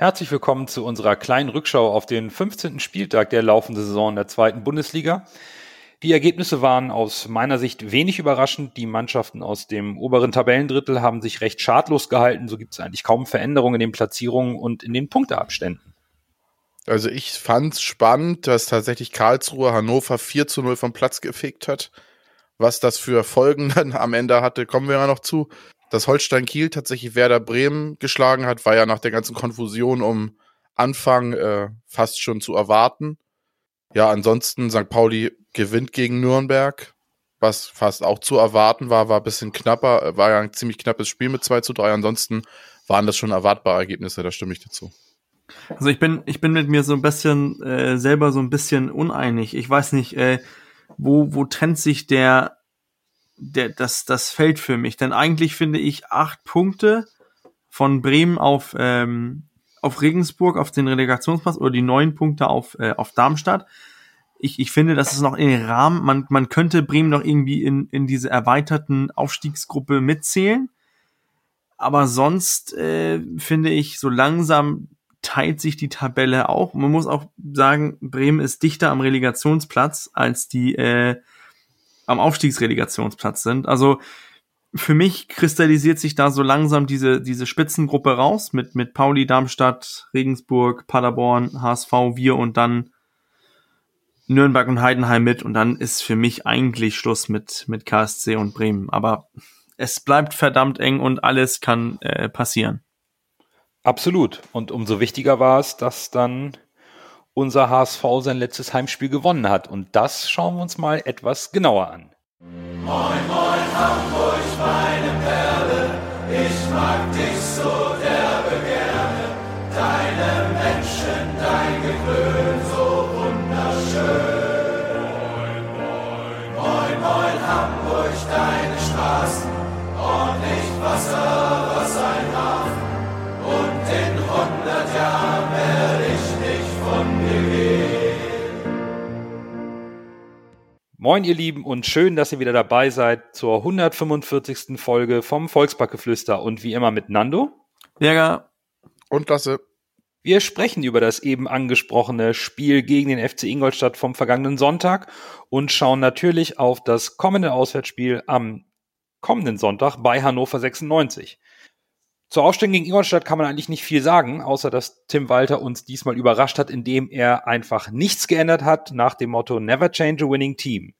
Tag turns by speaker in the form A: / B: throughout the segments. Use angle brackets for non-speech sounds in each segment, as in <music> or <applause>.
A: Herzlich willkommen zu unserer kleinen Rückschau auf den 15. Spieltag der laufenden Saison der zweiten Bundesliga. Die Ergebnisse waren aus meiner Sicht wenig überraschend. Die Mannschaften aus dem oberen Tabellendrittel haben sich recht schadlos gehalten. So gibt es eigentlich kaum Veränderungen in den Platzierungen und in den Punkteabständen.
B: Also ich fand es spannend, dass tatsächlich Karlsruhe Hannover 4 zu 0 vom Platz gefegt hat. Was das für Folgen <laughs> dann am Ende hatte, kommen wir ja noch zu dass Holstein Kiel tatsächlich Werder Bremen geschlagen hat, war ja nach der ganzen Konfusion um Anfang äh, fast schon zu erwarten. Ja, ansonsten St. Pauli gewinnt gegen Nürnberg, was fast auch zu erwarten war, war ein bisschen knapper, äh, war ja ein ziemlich knappes Spiel mit 2 zu 3. Ansonsten waren das schon erwartbare Ergebnisse, da stimme ich dazu.
C: Also ich bin, ich bin mit mir so ein bisschen äh, selber so ein bisschen uneinig. Ich weiß nicht, äh, wo, wo trennt sich der der, das, das fällt für mich. Denn eigentlich finde ich acht Punkte von Bremen auf, ähm, auf Regensburg, auf den Relegationsplatz oder die neun Punkte auf, äh, auf Darmstadt. Ich, ich finde, das ist noch in den Rahmen. Man, man könnte Bremen noch irgendwie in, in diese erweiterten Aufstiegsgruppe mitzählen. Aber sonst äh, finde ich, so langsam teilt sich die Tabelle auch. Man muss auch sagen, Bremen ist dichter am Relegationsplatz als die äh, am Aufstiegsrelegationsplatz sind. Also für mich kristallisiert sich da so langsam diese, diese Spitzengruppe raus mit, mit Pauli, Darmstadt, Regensburg, Paderborn, HSV, wir und dann Nürnberg und Heidenheim mit und dann ist für mich eigentlich Schluss mit, mit KSC und Bremen. Aber es bleibt verdammt eng und alles kann äh, passieren.
A: Absolut. Und umso wichtiger war es, dass dann unser HSV sein letztes Heimspiel gewonnen hat. Und das schauen wir uns mal etwas genauer an.
D: Moin, moin, Hamburg, meine Perle, ich mag dich so derbe gerne. Deine Menschen, dein Gewöhn, so wunderschön. Moin, moin, moin, Hamburg, deine Straßen, ordentlich Wasser,
A: Moin, ihr Lieben, und schön, dass ihr wieder dabei seid zur 145. Folge vom Volksbackgeflüster und wie immer mit Nando.
C: Berger.
B: Und Lasse.
A: Wir sprechen über das eben angesprochene Spiel gegen den FC Ingolstadt vom vergangenen Sonntag und schauen natürlich auf das kommende Auswärtsspiel am kommenden Sonntag bei Hannover 96. Zur Aufstellung gegen Ingolstadt kann man eigentlich nicht viel sagen, außer dass Tim Walter uns diesmal überrascht hat, indem er einfach nichts geändert hat nach dem Motto Never change a winning team.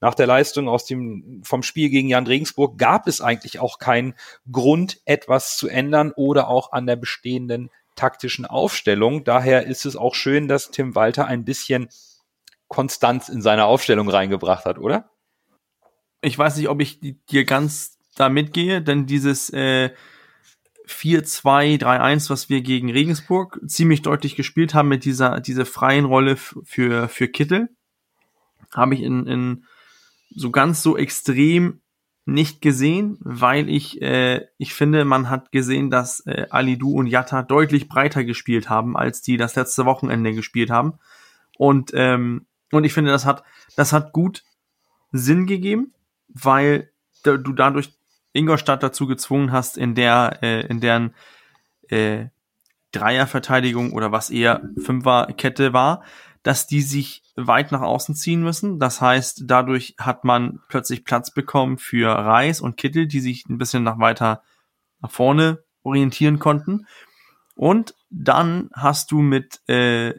A: Nach der Leistung aus dem, vom Spiel gegen Jan Regensburg gab es eigentlich auch keinen Grund, etwas zu ändern oder auch an der bestehenden taktischen Aufstellung. Daher ist es auch schön, dass Tim Walter ein bisschen Konstanz in seine Aufstellung reingebracht hat, oder?
C: Ich weiß nicht, ob ich dir ganz da mitgehe, denn dieses äh, 4-2-3-1, was wir gegen Regensburg ziemlich deutlich gespielt haben mit dieser, dieser freien Rolle für, für Kittel, habe ich in, in so ganz so extrem nicht gesehen, weil ich, äh, ich finde, man hat gesehen, dass äh, Alidu und Yatta deutlich breiter gespielt haben, als die das letzte Wochenende gespielt haben. Und, ähm, und ich finde, das hat, das hat gut Sinn gegeben, weil du dadurch Ingolstadt dazu gezwungen hast, in der, äh, in deren äh, Dreierverteidigung oder was eher Fünferkette war, dass die sich weit nach außen ziehen müssen. Das heißt, dadurch hat man plötzlich Platz bekommen für Reis und Kittel, die sich ein bisschen nach weiter nach vorne orientieren konnten. Und dann hast du mit, äh,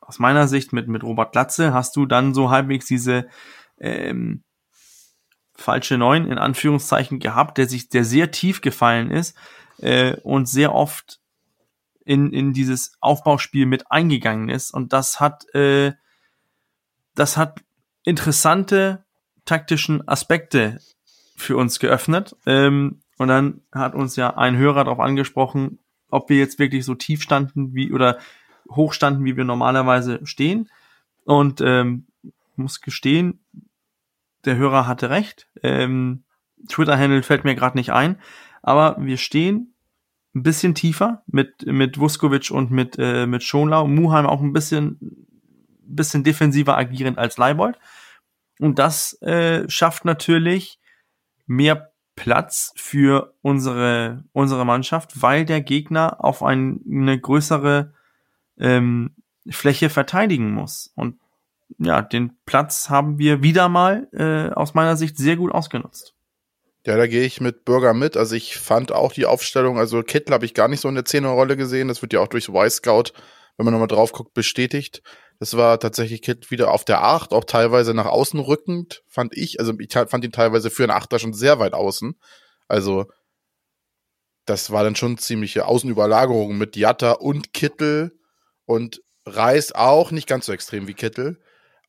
C: aus meiner Sicht, mit, mit Robert Glatze, hast du dann so halbwegs diese ähm, falsche Neun in Anführungszeichen gehabt, der sich, der sehr tief gefallen ist äh, und sehr oft in, in dieses Aufbauspiel mit eingegangen ist. Und das hat, äh, das hat interessante taktischen Aspekte für uns geöffnet. Ähm, und dann hat uns ja ein Hörer darauf angesprochen, ob wir jetzt wirklich so tief standen wie oder hoch standen, wie wir normalerweise stehen. Und ähm, muss gestehen, der Hörer hatte recht. Ähm, Twitter-Handle fällt mir gerade nicht ein. Aber wir stehen ein bisschen tiefer mit, mit Vuskovic und mit, äh, mit Schonlau. Muheim auch ein bisschen, bisschen defensiver agierend als Leibold. Und das äh, schafft natürlich mehr Platz für unsere, unsere Mannschaft, weil der Gegner auf ein, eine größere ähm, Fläche verteidigen muss. Und ja, den Platz haben wir wieder mal äh, aus meiner Sicht sehr gut ausgenutzt.
B: Ja, da gehe ich mit Bürger mit. Also ich fand auch die Aufstellung, also Kittel habe ich gar nicht so in der Zehnerrolle gesehen. Das wird ja auch durch Y-Scout, wenn man nochmal drauf guckt, bestätigt. Das war tatsächlich Kittel wieder auf der Acht, auch teilweise nach außen rückend, fand ich. Also ich fand ihn teilweise für einen Achter schon sehr weit außen. Also das war dann schon ziemliche Außenüberlagerung mit Jatta und Kittel und Reis auch, nicht ganz so extrem wie Kittel.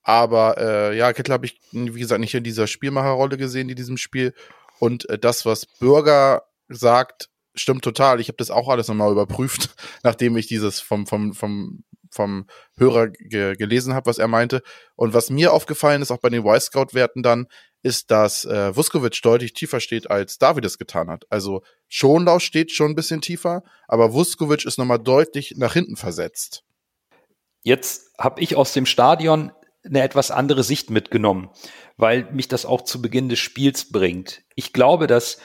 B: Aber äh, ja, Kittel habe ich, wie gesagt, nicht in dieser Spielmacherrolle gesehen, in diesem Spiel. Und äh, das, was Bürger sagt, stimmt total. Ich habe das auch alles nochmal überprüft, <laughs> nachdem ich dieses vom, vom, vom, vom Hörer ge gelesen habe, was er meinte. Und was mir aufgefallen ist, auch bei den Y-Scout-Werten dann, ist, dass äh, Vuskovic deutlich tiefer steht, als David es getan hat. Also Schonlau steht schon ein bisschen tiefer, aber Vuskovic ist nochmal deutlich nach hinten versetzt.
A: Jetzt habe ich aus dem Stadion eine etwas andere Sicht mitgenommen, weil mich das auch zu Beginn des Spiels bringt. Ich glaube, dass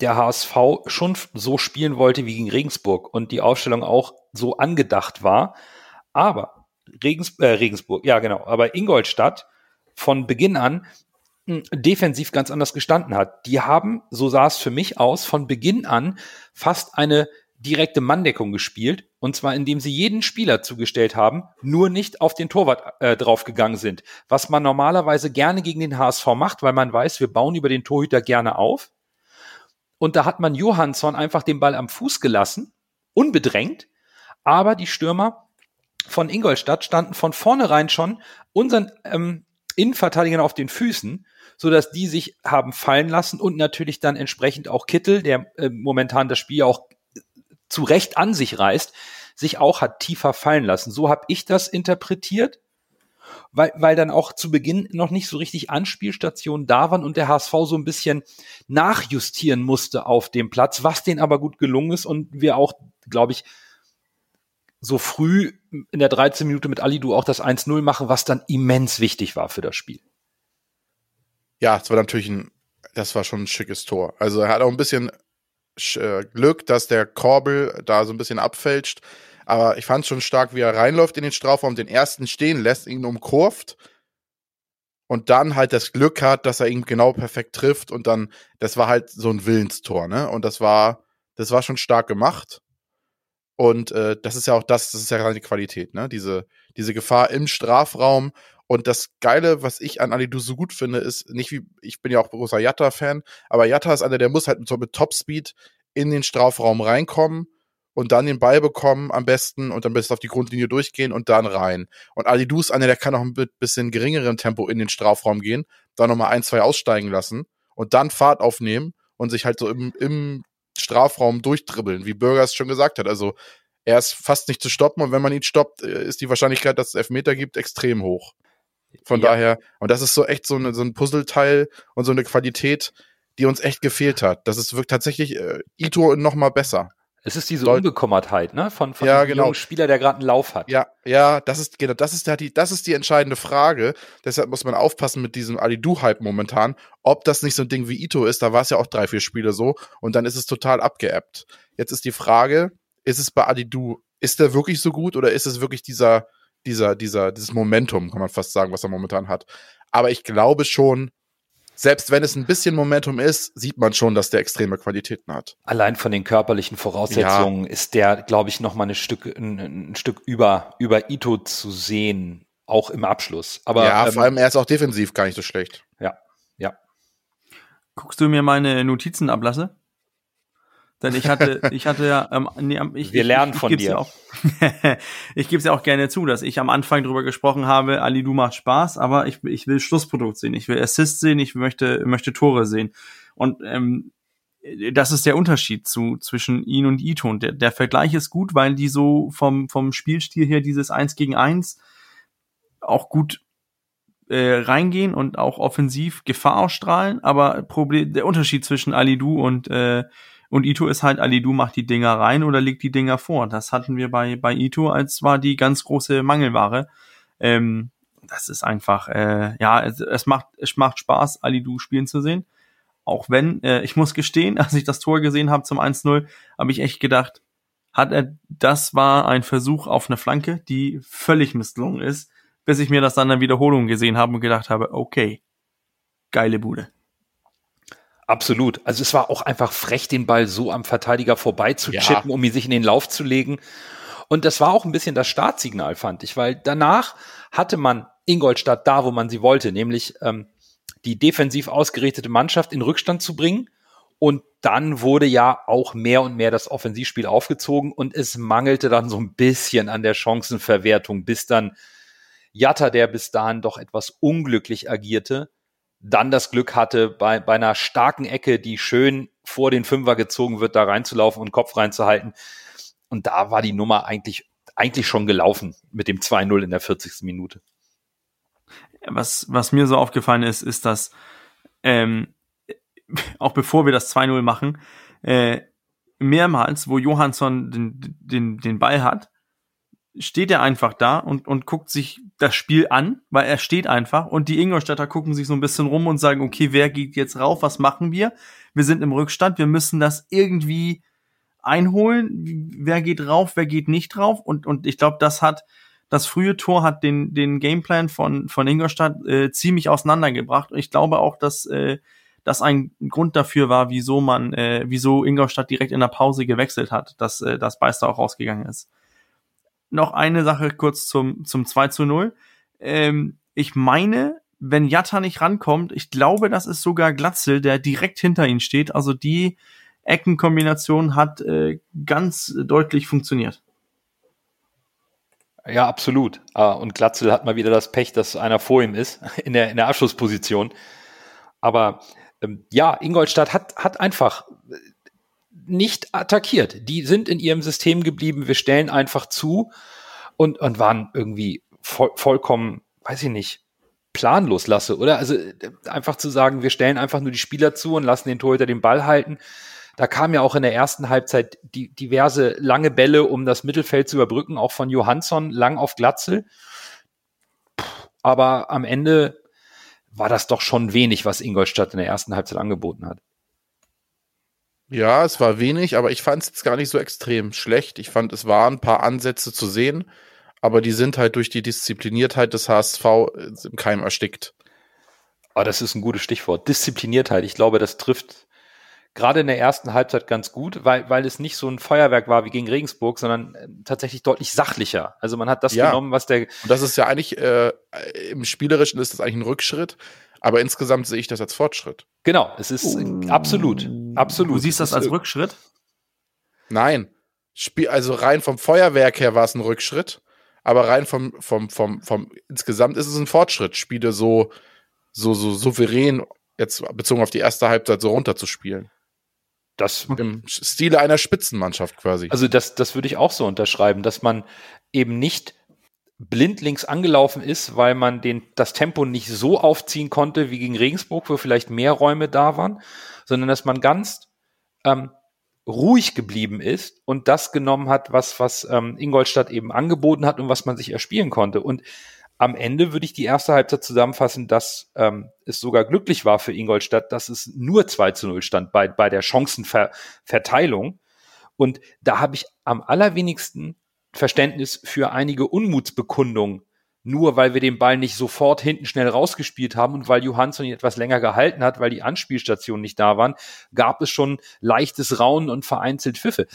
A: der HSV schon so spielen wollte wie gegen Regensburg und die Aufstellung auch so angedacht war. Aber Regens, äh, Regensburg, ja genau, aber Ingolstadt von Beginn an hm, defensiv ganz anders gestanden hat. Die haben, so sah es für mich aus, von Beginn an fast eine direkte Manndeckung gespielt. Und zwar indem sie jeden Spieler zugestellt haben, nur nicht auf den Torwart äh, draufgegangen sind. Was man normalerweise gerne gegen den HSV macht, weil man weiß, wir bauen über den Torhüter gerne auf. Und da hat man Johansson einfach den Ball am Fuß gelassen, unbedrängt. Aber die Stürmer von Ingolstadt standen von vornherein schon unseren ähm, Innenverteidigern auf den Füßen, so dass die sich haben fallen lassen und natürlich dann entsprechend auch Kittel, der äh, momentan das Spiel auch zu Recht an sich reißt, sich auch hat tiefer fallen lassen. So habe ich das interpretiert, weil, weil dann auch zu Beginn noch nicht so richtig Anspielstationen da waren und der HSV so ein bisschen nachjustieren musste auf dem Platz, was denen aber gut gelungen ist und wir auch, glaube ich, so früh in der 13 Minute mit Alidu auch das 1-0 machen, was dann immens wichtig war für das Spiel.
B: Ja, es war natürlich ein, das war schon ein schickes Tor. Also er hat auch ein bisschen Glück, dass der Korbel da so ein bisschen abfälscht. Aber ich fand schon stark, wie er reinläuft in den Strafraum, den ersten stehen lässt, ihn umkurvt und dann halt das Glück hat, dass er ihn genau perfekt trifft und dann, das war halt so ein Willenstor, ne? Und das war, das war schon stark gemacht. Und äh, das ist ja auch das, das ist ja gerade die Qualität, ne? Diese, diese Gefahr im Strafraum und das Geile, was ich an Alidu so gut finde, ist nicht wie, ich bin ja auch großer Jatta-Fan, aber Jatta ist einer, der muss halt mit, so mit Topspeed in den Strafraum reinkommen und dann den Ball bekommen am besten und dann bis auf die Grundlinie durchgehen und dann rein. Und Alidu ist einer, der kann auch ein bisschen geringerem Tempo in den Strafraum gehen, da nochmal ein, zwei aussteigen lassen und dann Fahrt aufnehmen und sich halt so im, im Strafraum durchdribbeln, wie Bürger es schon gesagt hat. Also er ist fast nicht zu stoppen und wenn man ihn stoppt, äh, ist die Wahrscheinlichkeit, dass es Elfmeter gibt, extrem hoch. Von ja. daher, und das ist so echt so, eine, so ein Puzzleteil und so eine Qualität, die uns echt gefehlt hat. Das ist wirklich tatsächlich äh, Ito noch mal besser.
A: Es ist diese Unbekommertheit, ne? Von, von
B: ja,
A: einem
B: genau.
A: jungen Spieler, der gerade einen Lauf hat.
B: Ja, ja, das ist genau, das ist die, das ist die entscheidende Frage. Deshalb muss man aufpassen mit diesem Alidu-Hype momentan, ob das nicht so ein Ding wie Ito ist. Da war es ja auch drei, vier Spiele so und dann ist es total abgeappt. Jetzt ist die Frage, ist es bei Alidu, ist der wirklich so gut oder ist es wirklich dieser dieser, dieser, dieses Momentum, kann man fast sagen, was er momentan hat. Aber ich glaube schon, selbst wenn es ein bisschen Momentum ist, sieht man schon, dass der extreme Qualitäten hat.
A: Allein von den körperlichen Voraussetzungen ja. ist der, glaube ich, noch mal ein Stück, ein, ein, Stück über, über Ito zu sehen, auch im Abschluss. Aber,
B: ja, ähm, vor allem er ist auch defensiv gar nicht so schlecht.
A: Ja, ja.
C: Guckst du mir meine Notizen ablasse? Denn ich hatte, <laughs> ich hatte ja, ähm, nee, ich,
A: wir lernen
C: ich, ich,
A: von dir.
C: Ja auch, <laughs> ich gebe es ja auch gerne zu, dass ich am Anfang drüber gesprochen habe, Ali, du macht Spaß, aber ich, ich will Schlussprodukt sehen, ich will Assist sehen, ich möchte, möchte Tore sehen. Und ähm, das ist der Unterschied zu, zwischen ihn und Ito. Und der, der Vergleich ist gut, weil die so vom, vom Spielstil her dieses Eins gegen Eins auch gut äh, reingehen und auch offensiv Gefahr ausstrahlen. Aber Problem, der Unterschied zwischen Alidu und äh, und Ito ist halt, Alidu macht die Dinger rein oder legt die Dinger vor. Das hatten wir bei, bei Ito, als war die ganz große Mangelware. Ähm, das ist einfach, äh, ja, es, es, macht, es macht Spaß, Alidu spielen zu sehen. Auch wenn, äh, ich muss gestehen, <laughs> als ich das Tor gesehen habe zum 1-0, habe ich echt gedacht, hat er, das war ein Versuch auf eine Flanke, die völlig misslungen ist, bis ich mir das dann in der Wiederholung gesehen habe und gedacht habe, okay, geile Bude.
A: Absolut. Also es war auch einfach frech, den Ball so am Verteidiger vorbei zu chippen, um ihn sich in den Lauf zu legen. Und das war auch ein bisschen das Startsignal, fand ich, weil danach hatte man Ingolstadt da, wo man sie wollte, nämlich ähm, die defensiv ausgerichtete Mannschaft in Rückstand zu bringen. Und dann wurde ja auch mehr und mehr das Offensivspiel aufgezogen und es mangelte dann so ein bisschen an der Chancenverwertung, bis dann Jatta, der bis dahin doch etwas unglücklich agierte, dann das Glück hatte, bei, bei einer starken Ecke, die schön vor den Fünfer gezogen wird, da reinzulaufen und Kopf reinzuhalten, und da war die Nummer eigentlich, eigentlich schon gelaufen mit dem 2-0 in der 40. Minute.
C: Was, was mir so aufgefallen ist, ist, dass ähm, auch bevor wir das 2-0 machen, äh, mehrmals, wo Johansson den, den, den Ball hat, steht er einfach da und, und guckt sich das Spiel an, weil er steht einfach und die Ingolstädter gucken sich so ein bisschen rum und sagen, okay, wer geht jetzt rauf, was machen wir? Wir sind im Rückstand, wir müssen das irgendwie einholen, wer geht rauf, wer geht nicht drauf und, und ich glaube, das hat, das frühe Tor hat den, den Gameplan von, von Ingolstadt äh, ziemlich auseinandergebracht. Und ich glaube auch, dass äh, das ein Grund dafür war, wieso man, äh, wieso Ingolstadt direkt in der Pause gewechselt hat, dass äh, das Beister auch rausgegangen ist. Noch eine Sache kurz zum, zum 2 zu 0. Ähm, ich meine, wenn Jatta nicht rankommt, ich glaube, das ist sogar Glatzel, der direkt hinter ihm steht. Also die Eckenkombination hat äh, ganz deutlich funktioniert.
A: Ja, absolut. Ah, und Glatzel hat mal wieder das Pech, dass einer vor ihm ist <laughs> in der, in der Abschlussposition. Aber ähm, ja, Ingolstadt hat, hat einfach nicht attackiert. Die sind in ihrem System geblieben. Wir stellen einfach zu und, und waren irgendwie voll, vollkommen, weiß ich nicht, planlos lasse, oder? Also äh, einfach zu sagen, wir stellen einfach nur die Spieler zu und lassen den Torhüter den Ball halten. Da kam ja auch in der ersten Halbzeit die, diverse lange Bälle, um das Mittelfeld zu überbrücken, auch von Johansson lang auf Glatzel. Aber am Ende war das doch schon wenig, was Ingolstadt in der ersten Halbzeit angeboten hat.
B: Ja, es war wenig, aber ich fand es jetzt gar nicht so extrem schlecht. Ich fand, es waren ein paar Ansätze zu sehen, aber die sind halt durch die Diszipliniertheit des HSV im Keim erstickt.
A: Aber ah, das ist ein gutes Stichwort. Diszipliniertheit. Ich glaube, das trifft gerade in der ersten Halbzeit ganz gut, weil, weil es nicht so ein Feuerwerk war wie gegen Regensburg, sondern äh, tatsächlich deutlich sachlicher. Also man hat das ja. genommen, was der.
B: Und das ist ja eigentlich, äh, im Spielerischen ist das eigentlich ein Rückschritt, aber insgesamt sehe ich das als Fortschritt.
A: Genau, es ist uh. absolut, absolut.
C: Du siehst das als Rückschritt?
B: Nein. Spiel, also rein vom Feuerwerk her war es ein Rückschritt, aber rein vom, vom, vom, vom, insgesamt ist es ein Fortschritt, Spiele so, so, so souverän jetzt bezogen auf die erste Halbzeit so runterzuspielen. Das im Stile einer Spitzenmannschaft quasi.
A: Also das, das würde ich auch so unterschreiben, dass man eben nicht blindlings angelaufen ist, weil man den, das Tempo nicht so aufziehen konnte wie gegen Regensburg, wo vielleicht mehr Räume da waren, sondern dass man ganz ähm, ruhig geblieben ist und das genommen hat, was, was ähm, Ingolstadt eben angeboten hat und was man sich erspielen konnte. Und am Ende würde ich die erste Halbzeit zusammenfassen, dass ähm, es sogar glücklich war für Ingolstadt, dass es nur 2 zu 0 stand bei, bei der Chancenverteilung. Und da habe ich am allerwenigsten Verständnis für einige Unmutsbekundungen, nur weil wir den Ball nicht sofort hinten schnell rausgespielt haben und weil Johansson ihn etwas länger gehalten hat, weil die Anspielstationen nicht da waren, gab es schon leichtes Raunen und vereinzelt Pfiffe.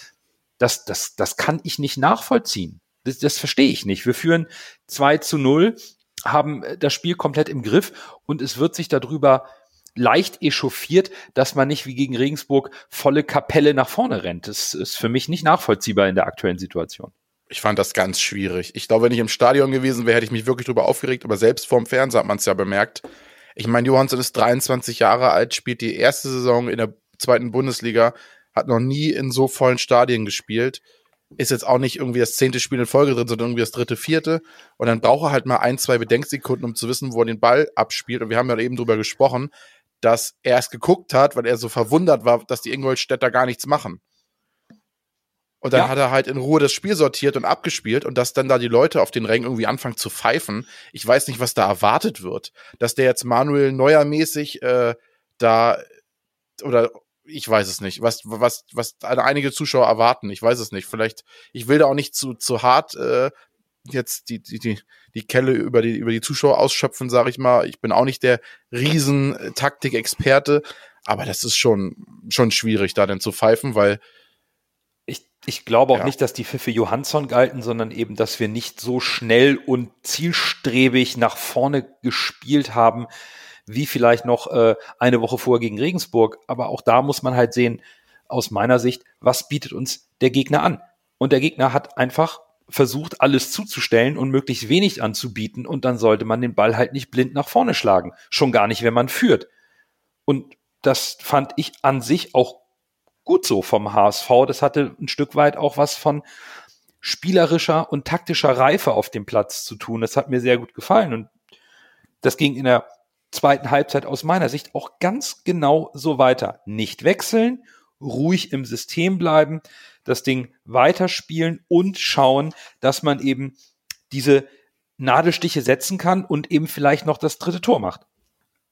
A: Das, das, das kann ich nicht nachvollziehen. Das, das verstehe ich nicht. Wir führen 2 zu 0, haben das Spiel komplett im Griff und es wird sich darüber leicht echauffiert, dass man nicht wie gegen Regensburg volle Kapelle nach vorne rennt. Das ist für mich nicht nachvollziehbar in der aktuellen Situation.
B: Ich fand das ganz schwierig. Ich glaube, wenn ich im Stadion gewesen wäre, hätte ich mich wirklich darüber aufgeregt, aber selbst vorm Fernseher hat man es ja bemerkt. Ich meine, Johansson ist 23 Jahre alt, spielt die erste Saison in der zweiten Bundesliga, hat noch nie in so vollen Stadien gespielt ist jetzt auch nicht irgendwie das zehnte Spiel in Folge drin, sondern irgendwie das dritte, vierte. Und dann braucht er halt mal ein, zwei Bedenksekunden, um zu wissen, wo er den Ball abspielt. Und wir haben ja eben drüber gesprochen, dass er es geguckt hat, weil er so verwundert war, dass die Ingolstädter gar nichts machen. Und dann ja. hat er halt in Ruhe das Spiel sortiert und abgespielt und dass dann da die Leute auf den Rängen irgendwie anfangen zu pfeifen. Ich weiß nicht, was da erwartet wird. Dass der jetzt Manuel Neuer mäßig äh, da oder ich weiß es nicht, was, was, was einige Zuschauer erwarten. Ich weiß es nicht. Vielleicht, ich will da auch nicht zu, zu hart äh, jetzt die, die, die, die Kelle über die, über die Zuschauer ausschöpfen, sage ich mal. Ich bin auch nicht der Riesen-Taktik-Experte, aber das ist schon, schon schwierig, da denn zu pfeifen, weil
A: ich, glaube auch
B: Ja.
A: nicht, dass die Pfiffe Johansson galten, sondern eben, dass wir nicht so schnell und zielstrebig nach vorne gespielt haben, wie vielleicht noch äh, eine Woche vorher gegen Regensburg. Aber auch da muss man halt sehen, aus meiner Sicht, was bietet uns der Gegner an? Und der Gegner hat einfach versucht, alles zuzustellen und möglichst wenig anzubieten. Und dann sollte man den Ball halt nicht blind nach vorne schlagen. Schon gar nicht, wenn man führt. Und das fand ich an sich auch gut so vom HSV. Das hatte ein Stück weit auch was von spielerischer und taktischer Reife auf dem Platz zu tun. Das hat mir sehr gut gefallen. Und das ging in der zweiten Halbzeit aus meiner Sicht auch ganz genau so weiter. Nicht wechseln, ruhig im System bleiben, das Ding weiterspielen und schauen, dass man eben diese Nadelstiche setzen kann und eben vielleicht noch das dritte Tor macht.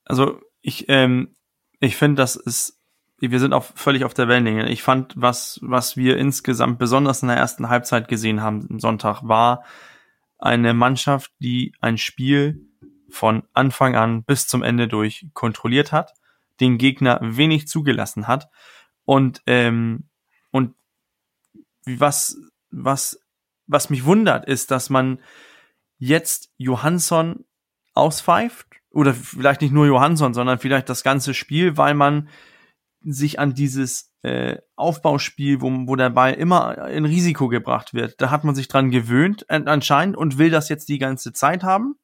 C: Also ich, ähm, ich finde, das ist, wir sind auch völlig auf der Wellenlänge. Ich fand, was, was wir insgesamt besonders in der ersten Halbzeit gesehen haben am Sonntag, war eine Mannschaft, die ein Spiel von Anfang an bis zum Ende durch kontrolliert hat, den Gegner wenig zugelassen hat und ähm, und was was was mich wundert ist, dass man jetzt Johansson auspfeift oder vielleicht nicht nur Johansson, sondern vielleicht das ganze Spiel, weil man sich an dieses äh, Aufbauspiel, wo, wo der Ball immer in Risiko gebracht wird, da hat man sich dran gewöhnt an- anscheinend und will das jetzt die ganze Zeit haben.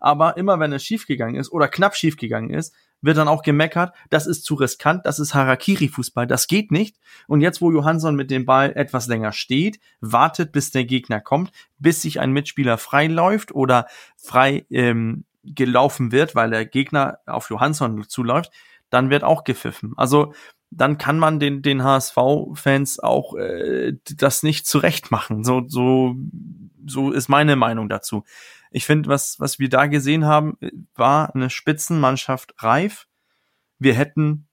C: Aber immer wenn es schiefgegangen ist oder knapp schiefgegangen ist, wird dann auch gemeckert, das ist zu riskant, das ist Harakiri-Fußball, das geht nicht. Und jetzt, wo Johansson mit dem Ball etwas länger steht, wartet, bis der Gegner kommt, bis sich ein Mitspieler frei läuft oder frei ähm, gelaufen wird, weil der Gegner auf Johansson zuläuft, dann wird auch gepfiffen. Also dann kann man den, den HSV-Fans auch äh, das nicht zurecht machen. So, so, so ist meine Meinung dazu. Ich finde, was, was wir da gesehen haben, war eine Spitzenmannschaft reif. Wir hätten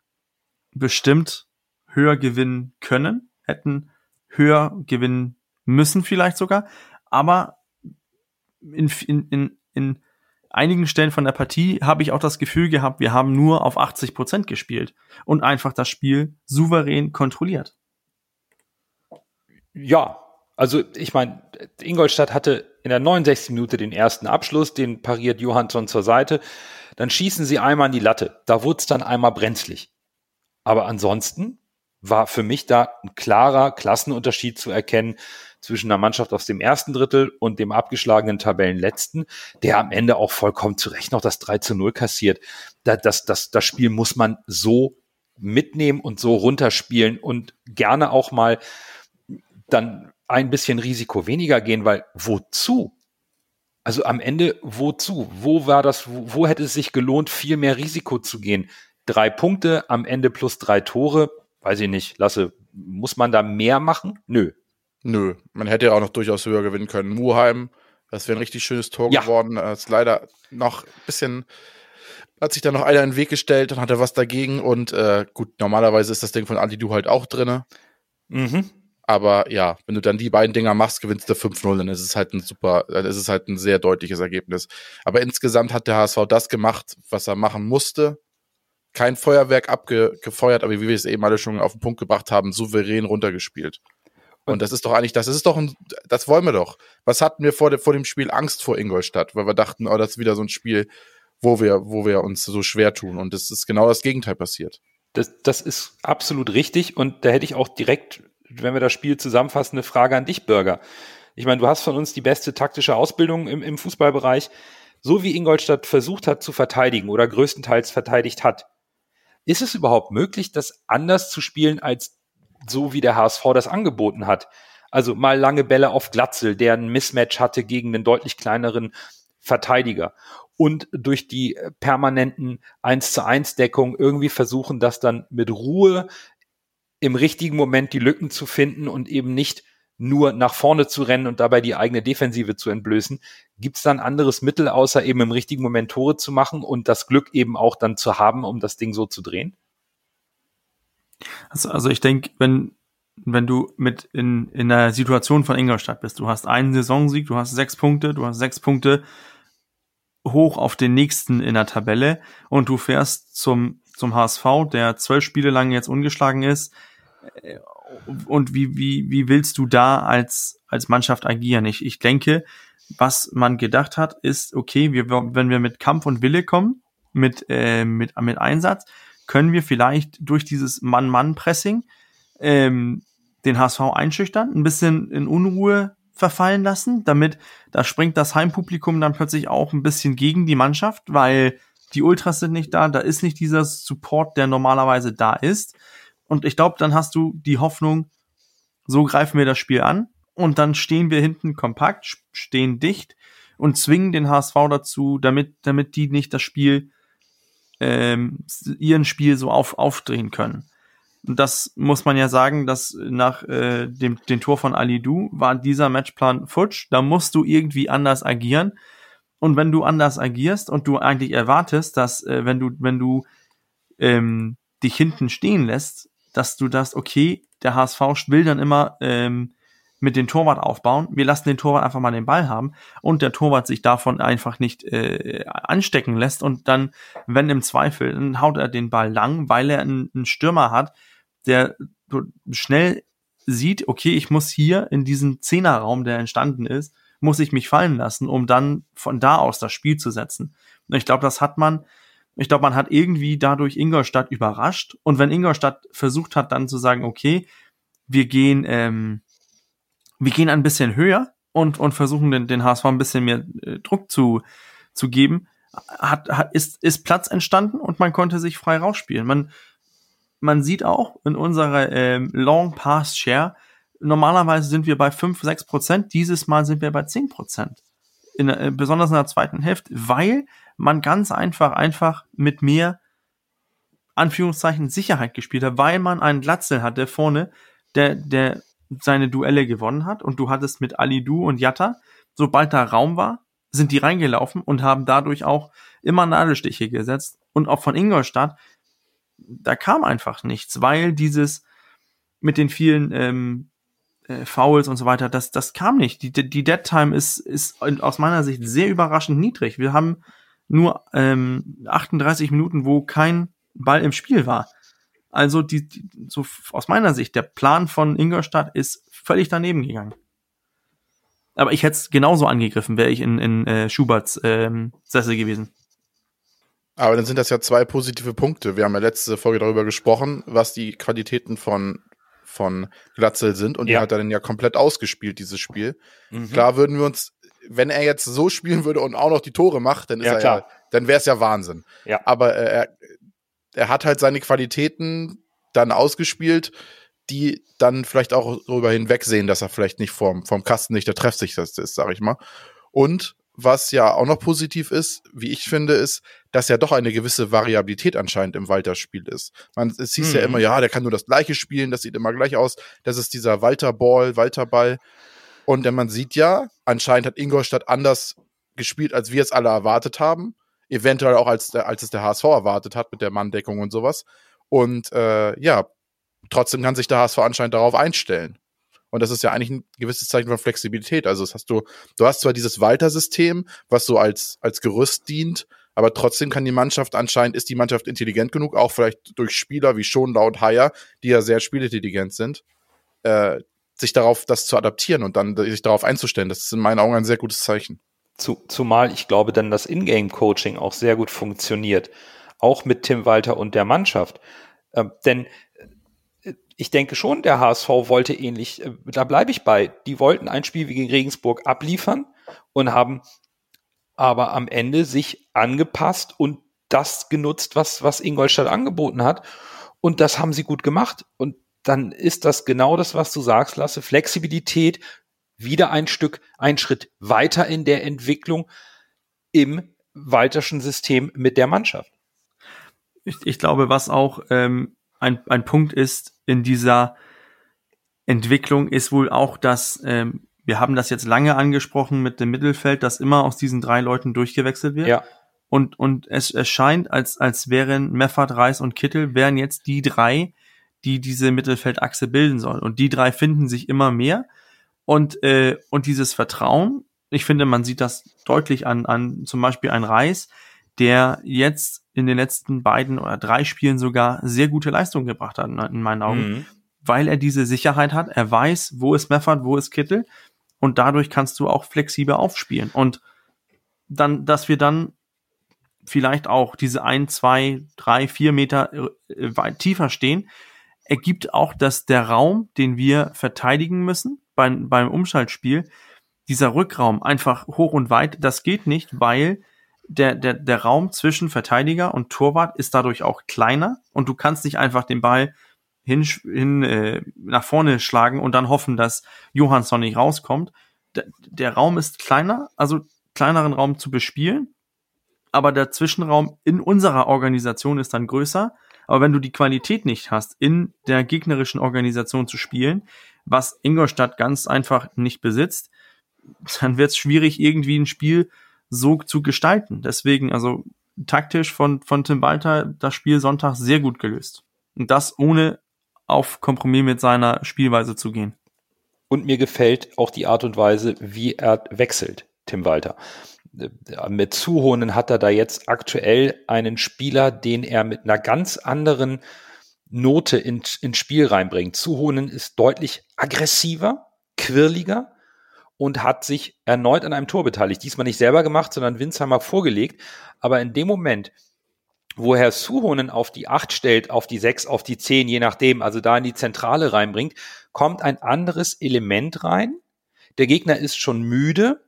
C: bestimmt höher gewinnen können, hätten höher gewinnen müssen vielleicht sogar, aber in, in, in, in einigen Stellen von der Partie habe ich auch das Gefühl gehabt, wir haben nur auf 80 Prozent gespielt und einfach das Spiel souverän kontrolliert.
A: Ja, also ich meine, Ingolstadt hatte in der 69. Minute den ersten Abschluss, den pariert Johansson zur Seite. Dann schießen sie einmal an die Latte. Da wurde es dann einmal brenzlig. Aber ansonsten war für mich da ein klarer Klassenunterschied zu erkennen zwischen einer Mannschaft aus dem ersten Drittel und dem abgeschlagenen Tabellenletzten, der am Ende auch vollkommen zu Recht noch das 3 zu 0 kassiert. Da- Das, das, das Spiel muss man so mitnehmen und so runterspielen und gerne auch mal dann ein bisschen Risiko weniger gehen, weil wozu? Also am Ende wozu? Wo war das, wo, wo hätte es sich gelohnt, viel mehr Risiko zu gehen? Drei Punkte, am Ende plus drei Tore, weiß ich nicht, lasse, muss man da mehr machen? Nö.
B: Nö, man hätte ja auch noch durchaus höher gewinnen können. Muheim, das wäre ein richtig schönes Tor
A: Ja.
B: geworden. Das ist leider noch ein bisschen, hat sich da noch einer in den Weg gestellt, dann hat er was dagegen und äh, gut, normalerweise ist das Ding von Ali Du halt auch drinne.
A: Mhm.
B: Aber ja, wenn du dann die beiden Dinger machst, gewinnst du 5-0, dann ist es halt ein super, dann ist es halt ein sehr deutliches Ergebnis. Aber insgesamt hat der HSV das gemacht, was er machen musste. Kein Feuerwerk abgefeuert, aber wie wir es eben alle schon auf den Punkt gebracht haben, souverän runtergespielt. Und das ist doch eigentlich, das ist doch ein, das wollen wir doch. Was hatten wir vor, de, vor dem Spiel Angst vor Ingolstadt? Weil wir dachten, oh, das ist wieder so ein Spiel, wo wir, wo wir uns so schwer tun. Und es ist genau das Gegenteil passiert.
A: Das, das ist absolut richtig und da hätte ich auch direkt, wenn wir das Spiel zusammenfassen, eine Frage an dich, Bürger. Ich meine, du hast von uns die beste taktische Ausbildung im, im Fußballbereich. So wie Ingolstadt versucht hat zu verteidigen oder größtenteils verteidigt hat, ist es überhaupt möglich, das anders zu spielen, als so wie der HSV das angeboten hat? Also mal lange Bälle auf Glatzel, der ein Mismatch hatte gegen den deutlich kleineren Verteidiger. Und durch die äh, permanenten 1 zu 1 Deckung irgendwie versuchen, das dann mit Ruhe im richtigen Moment die Lücken zu finden und eben nicht nur nach vorne zu rennen und dabei die eigene Defensive zu entblößen. Gibt es da ein anderes Mittel, außer eben im richtigen Moment Tore zu machen und das Glück eben auch dann zu haben, um das Ding so zu drehen?
C: Also, also ich denke, wenn, wenn du mit in, in der Situation von Ingolstadt bist, du hast einen Saisonsieg, du hast sechs Punkte, du hast sechs Punkte hoch auf den nächsten in der Tabelle und du fährst zum, zum HSV, der zwölf Spiele lang jetzt ungeschlagen ist. Und wie, wie, wie willst du da als, als Mannschaft agieren? Ich, ich denke, was man gedacht hat, ist, okay, wir, wenn wir mit Kampf und Wille kommen, mit, äh, mit, mit Einsatz, können wir vielleicht durch dieses Mann-Mann-Pressing ähm, den HSV einschüchtern, ein bisschen in Unruhe verfallen lassen, damit da springt das Heimpublikum dann plötzlich auch ein bisschen gegen die Mannschaft, weil die Ultras sind nicht da, da ist nicht dieser Support, der normalerweise da ist. Und ich glaube, dann hast du die Hoffnung, so greifen wir das Spiel an und dann stehen wir hinten kompakt, stehen dicht und zwingen den HSV dazu, damit, damit die nicht das Spiel, ähm, ihren Spiel so auf, aufdrehen können. Und das muss man ja sagen, dass nach äh, dem den Tor von Ali Du war dieser Matchplan futsch. Da musst du irgendwie anders agieren. Und wenn du anders agierst und du eigentlich erwartest, dass äh, wenn du wenn du ähm, dich hinten stehen lässt, dass du das okay, der HSV will dann immer ähm, mit dem Torwart aufbauen. Wir lassen den Torwart einfach mal den Ball haben und der Torwart sich davon einfach nicht äh, anstecken lässt und dann, wenn im Zweifel, dann haut er den Ball lang, weil er einen, einen Stürmer hat, der schnell sieht, okay, ich muss hier in diesen Zehnerraum, der entstanden ist, muss ich mich fallen lassen, um dann von da aus das Spiel zu setzen. Und ich glaube, das hat man, ich glaube, man hat irgendwie dadurch Ingolstadt überrascht. Und wenn Ingolstadt versucht hat, dann zu sagen, okay, wir gehen, ähm, wir gehen ein bisschen höher und, und versuchen den, den HSV ein bisschen mehr äh, Druck zu, zu geben, hat, hat, ist, ist Platz entstanden und man konnte sich frei rausspielen. Man, man sieht auch in unserer ähm, Long Pass Share, normalerweise sind wir bei 5, 6 Prozent, dieses Mal sind wir bei 10 Prozent. In, äh, besonders in der zweiten Hälfte, weil man ganz einfach, einfach mit mehr Anführungszeichen Sicherheit gespielt hat, weil man einen Glatzel hatte vorne, der, der seine Duelle gewonnen hat und du hattest mit Ali Du und Jatta, sobald da Raum war, sind die reingelaufen und haben dadurch auch immer Nadelstiche gesetzt und auch von Ingolstadt da kam einfach nichts, weil dieses mit den vielen ähm, äh, Fouls und so weiter, das, das kam nicht. Die, die Dead Time ist, ist aus meiner Sicht sehr überraschend niedrig. Wir haben nur ähm, 38 Minuten, wo kein Ball im Spiel war. Also die, die, so aus meiner Sicht, der Plan von Ingolstadt ist völlig daneben gegangen. Aber ich hätte es genauso angegriffen, wäre ich in, in äh, Schuberts ähm, Sessel gewesen.
B: Aber dann sind das ja zwei positive Punkte. Wir haben ja letzte Folge darüber gesprochen, was die Qualitäten von, von Glatzel sind und ja. die hat er dann ja komplett ausgespielt, dieses Spiel. Mhm. Klar würden wir uns, wenn er jetzt so spielen würde und auch noch die Tore macht, dann ist ja, er ja, dann wäre es ja Wahnsinn. Ja. Aber äh, er, er hat halt seine Qualitäten dann ausgespielt, die dann vielleicht auch darüber hinwegsehen, dass er vielleicht nicht vom, vom Kasten nicht der Treffsicherste ist, sag ich mal. Und was ja auch noch positiv ist, wie ich finde, ist, dass ja doch eine gewisse Variabilität anscheinend im Walter-Spiel ist. Man, es hieß hm. ja immer, ja, der kann nur das Gleiche spielen, das sieht immer gleich aus. Das ist dieser Walter-Ball, Walter-Ball. Und man sieht ja, anscheinend hat Ingolstadt anders gespielt, als wir es alle erwartet haben. Eventuell auch als, der, als es der HSV erwartet hat mit der Manndeckung und sowas. Und äh, ja, trotzdem kann sich der HSV anscheinend darauf einstellen. Und das ist ja eigentlich ein gewisses Zeichen von Flexibilität. Also das hast du, du hast zwar dieses Walter-System, was so als, als Gerüst dient, aber trotzdem kann die Mannschaft anscheinend, ist die Mannschaft intelligent genug, auch vielleicht durch Spieler wie Schonlau und Haier, die ja sehr spielintelligent sind, äh, sich darauf, das zu adaptieren und dann sich darauf einzustellen. Das ist in meinen Augen ein sehr gutes Zeichen.
A: Zu, zumal ich glaube, dann das Ingame-Coaching auch sehr gut funktioniert. Auch mit Tim Walter und der Mannschaft. Äh, denn ich denke schon, der HSV wollte ähnlich, äh, da bleibe ich bei, die wollten ein Spiel wie gegen Regensburg abliefern und haben aber am Ende sich angepasst und das genutzt, was, was Ingolstadt angeboten hat. Und das haben sie gut gemacht. Und dann ist das genau das, was du sagst, Lasse. Flexibilität, wieder ein Stück, ein Schritt weiter in der Entwicklung im Walterschen System mit der Mannschaft.
C: Ich, ich glaube, was auch ähm, ein, ein Punkt ist in dieser Entwicklung, ist wohl auch, dass ähm, wir haben das jetzt lange angesprochen mit dem Mittelfeld, dass immer aus diesen drei Leuten durchgewechselt wird. Ja. Und, und es, es scheint, als, als wären Meffert, Reis und Kittel wären jetzt die drei, die diese Mittelfeldachse bilden soll. Und die drei finden sich immer mehr. Und, äh, und dieses Vertrauen, ich finde, man sieht das deutlich an, an zum Beispiel ein Reis, der jetzt in den letzten beiden oder drei Spielen sogar sehr gute Leistungen gebracht hat, in meinen Augen, mhm. weil er diese Sicherheit hat. Er weiß, wo ist Meffert, wo ist Kittel. Und dadurch kannst du auch flexibel aufspielen. Und dann, dass wir dann vielleicht auch diese ein, zwei, drei, vier Meter äh, weit tiefer stehen, ergibt auch, dass der Raum, den wir verteidigen müssen beim, beim Umschaltspiel, dieser Rückraum einfach hoch und weit, das geht nicht, weil der, der, der Raum zwischen Verteidiger und Torwart ist dadurch auch kleiner und du kannst nicht einfach den Ball hin, hin äh, nach vorne schlagen und dann hoffen, dass Johansson nicht rauskommt. Der, der Raum ist kleiner, also kleineren Raum zu bespielen, aber der Zwischenraum in unserer Organisation ist dann größer. Aber wenn du die Qualität nicht hast, in der gegnerischen Organisation zu spielen, was Ingolstadt ganz einfach nicht besitzt, dann wird es schwierig, irgendwie ein Spiel so zu gestalten. Deswegen, also taktisch von, von Tim Walter das Spiel Sonntag sehr gut gelöst. Und das ohne auf Kompromiss mit seiner Spielweise zu gehen.
A: Und mir gefällt auch die Art und Weise, wie er wechselt, Tim Walter. Mit Zuhonen hat er da jetzt aktuell einen Spieler, den er mit einer ganz anderen Note ins in Spiel reinbringt. Zuhonen ist deutlich aggressiver, quirliger, und hat sich erneut an einem Tor beteiligt. Diesmal nicht selber gemacht, sondern Winsheimer vorgelegt. Aber in dem Moment, wo Herr Suhonen auf die 8 stellt, auf die 6, auf die 10, je nachdem, also da in die Zentrale reinbringt, kommt ein anderes Element rein. Der Gegner ist schon müde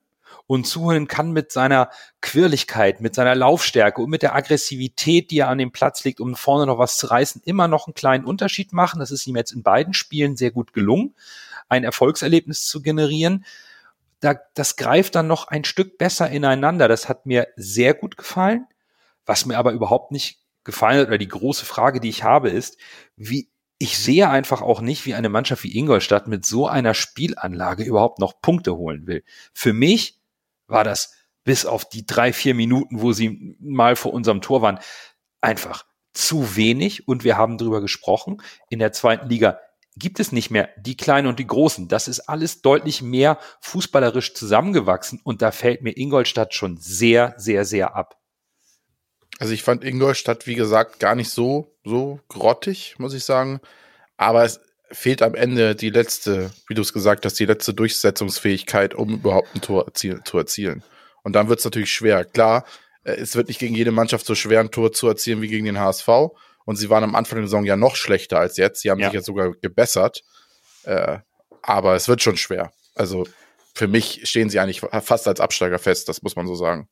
A: und Suhonen kann mit seiner Quirligkeit, mit seiner Laufstärke und mit der Aggressivität, die er an dem Platz legt, um vorne noch was zu reißen, immer noch einen kleinen Unterschied machen. Das ist ihm jetzt in beiden Spielen sehr gut gelungen, ein Erfolgserlebnis zu generieren da, das greift dann noch ein Stück besser ineinander. Das hat mir sehr gut gefallen. Was mir aber überhaupt nicht gefallen hat, oder die große Frage, die ich habe, ist, wie ich sehe einfach auch nicht, wie eine Mannschaft wie Ingolstadt mit so einer Spielanlage überhaupt noch Punkte holen will. Für mich war das bis auf die drei, vier Minuten, wo sie mal vor unserem Tor waren, einfach zu wenig. Und wir haben darüber gesprochen. In der zweiten Liga gibt es nicht mehr die Kleinen und die Großen. Das ist alles deutlich mehr fußballerisch zusammengewachsen und da fällt mir Ingolstadt schon sehr, sehr, sehr ab.
B: Also ich fand Ingolstadt, wie gesagt, gar nicht so, so grottig, muss ich sagen. Aber es fehlt am Ende die letzte, wie du es gesagt hast, die letzte Durchsetzungsfähigkeit, um überhaupt ein Tor erziel zu erzielen. Und dann wird es natürlich schwer. Klar, äh, es wird nicht gegen jede Mannschaft so schwer ein Tor zu erzielen wie gegen den HSV. Und sie waren am Anfang der Saison ja noch schlechter als jetzt. Sie haben ja. sich jetzt sogar gebessert. Äh, aber es wird schon schwer. Also für mich stehen sie eigentlich fast als Absteiger fest, das muss man so sagen.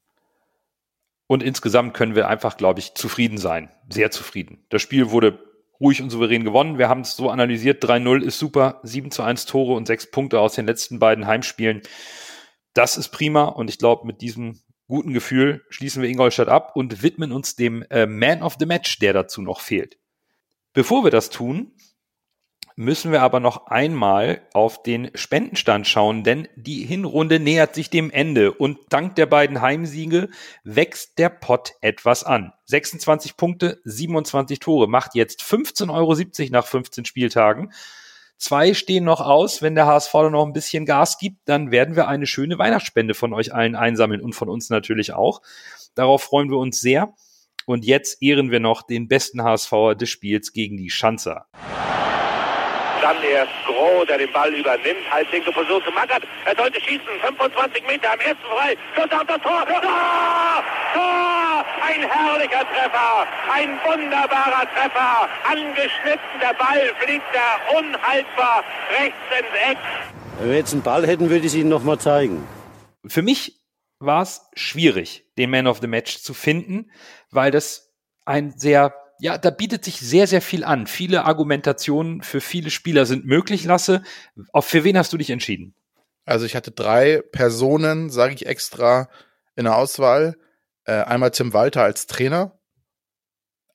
A: Und insgesamt können wir einfach, glaube ich, zufrieden sein. Sehr zufrieden. Das Spiel wurde ruhig und souverän gewonnen. Wir haben es so analysiert. 3-0 ist super. 7 zu 1 Tore und 6 Punkte aus den letzten beiden Heimspielen. Das ist prima. Und ich glaube, mit diesem guten Gefühl schließen wir Ingolstadt ab und widmen uns dem äh, Man of the Match, der dazu noch fehlt. Bevor wir das tun, müssen wir aber noch einmal auf den Spendenstand schauen, denn die Hinrunde nähert sich dem Ende und dank der beiden Heimsiege wächst der Pott etwas an. 26 Punkte, 27 Tore, macht jetzt 15,70 Euro nach 15 Spieltagen. Zwei stehen noch aus. Wenn der HSV noch ein bisschen Gas gibt, dann werden wir eine schöne Weihnachtsspende von euch allen einsammeln und von uns natürlich auch. Darauf freuen wir uns sehr. Und jetzt ehren wir noch den besten HSVer des Spiels gegen die Schanzer.
E: Dann erst Groh, der den Ball übernimmt, halblinke Position zu Mackert. Er sollte schießen, 25 Meter am ersten frei. Schuss auf das Tor. Tor! Tor! Ein herrlicher Treffer, ein wunderbarer Treffer. Angeschnitten, der Ball fliegt da unhaltbar rechts ins Eck.
F: Wenn wir jetzt einen Ball hätten, würde ich es Ihnen nochmal zeigen.
A: Für mich war es schwierig, den Man of the Match zu finden, weil das ein sehr ja, da bietet sich sehr, sehr viel an. Viele Argumentationen für viele Spieler sind möglich, Lasse. Auf für wen hast du dich entschieden?
B: Also ich hatte drei Personen, sage ich extra, in der Auswahl. Äh, einmal Tim Walter als Trainer.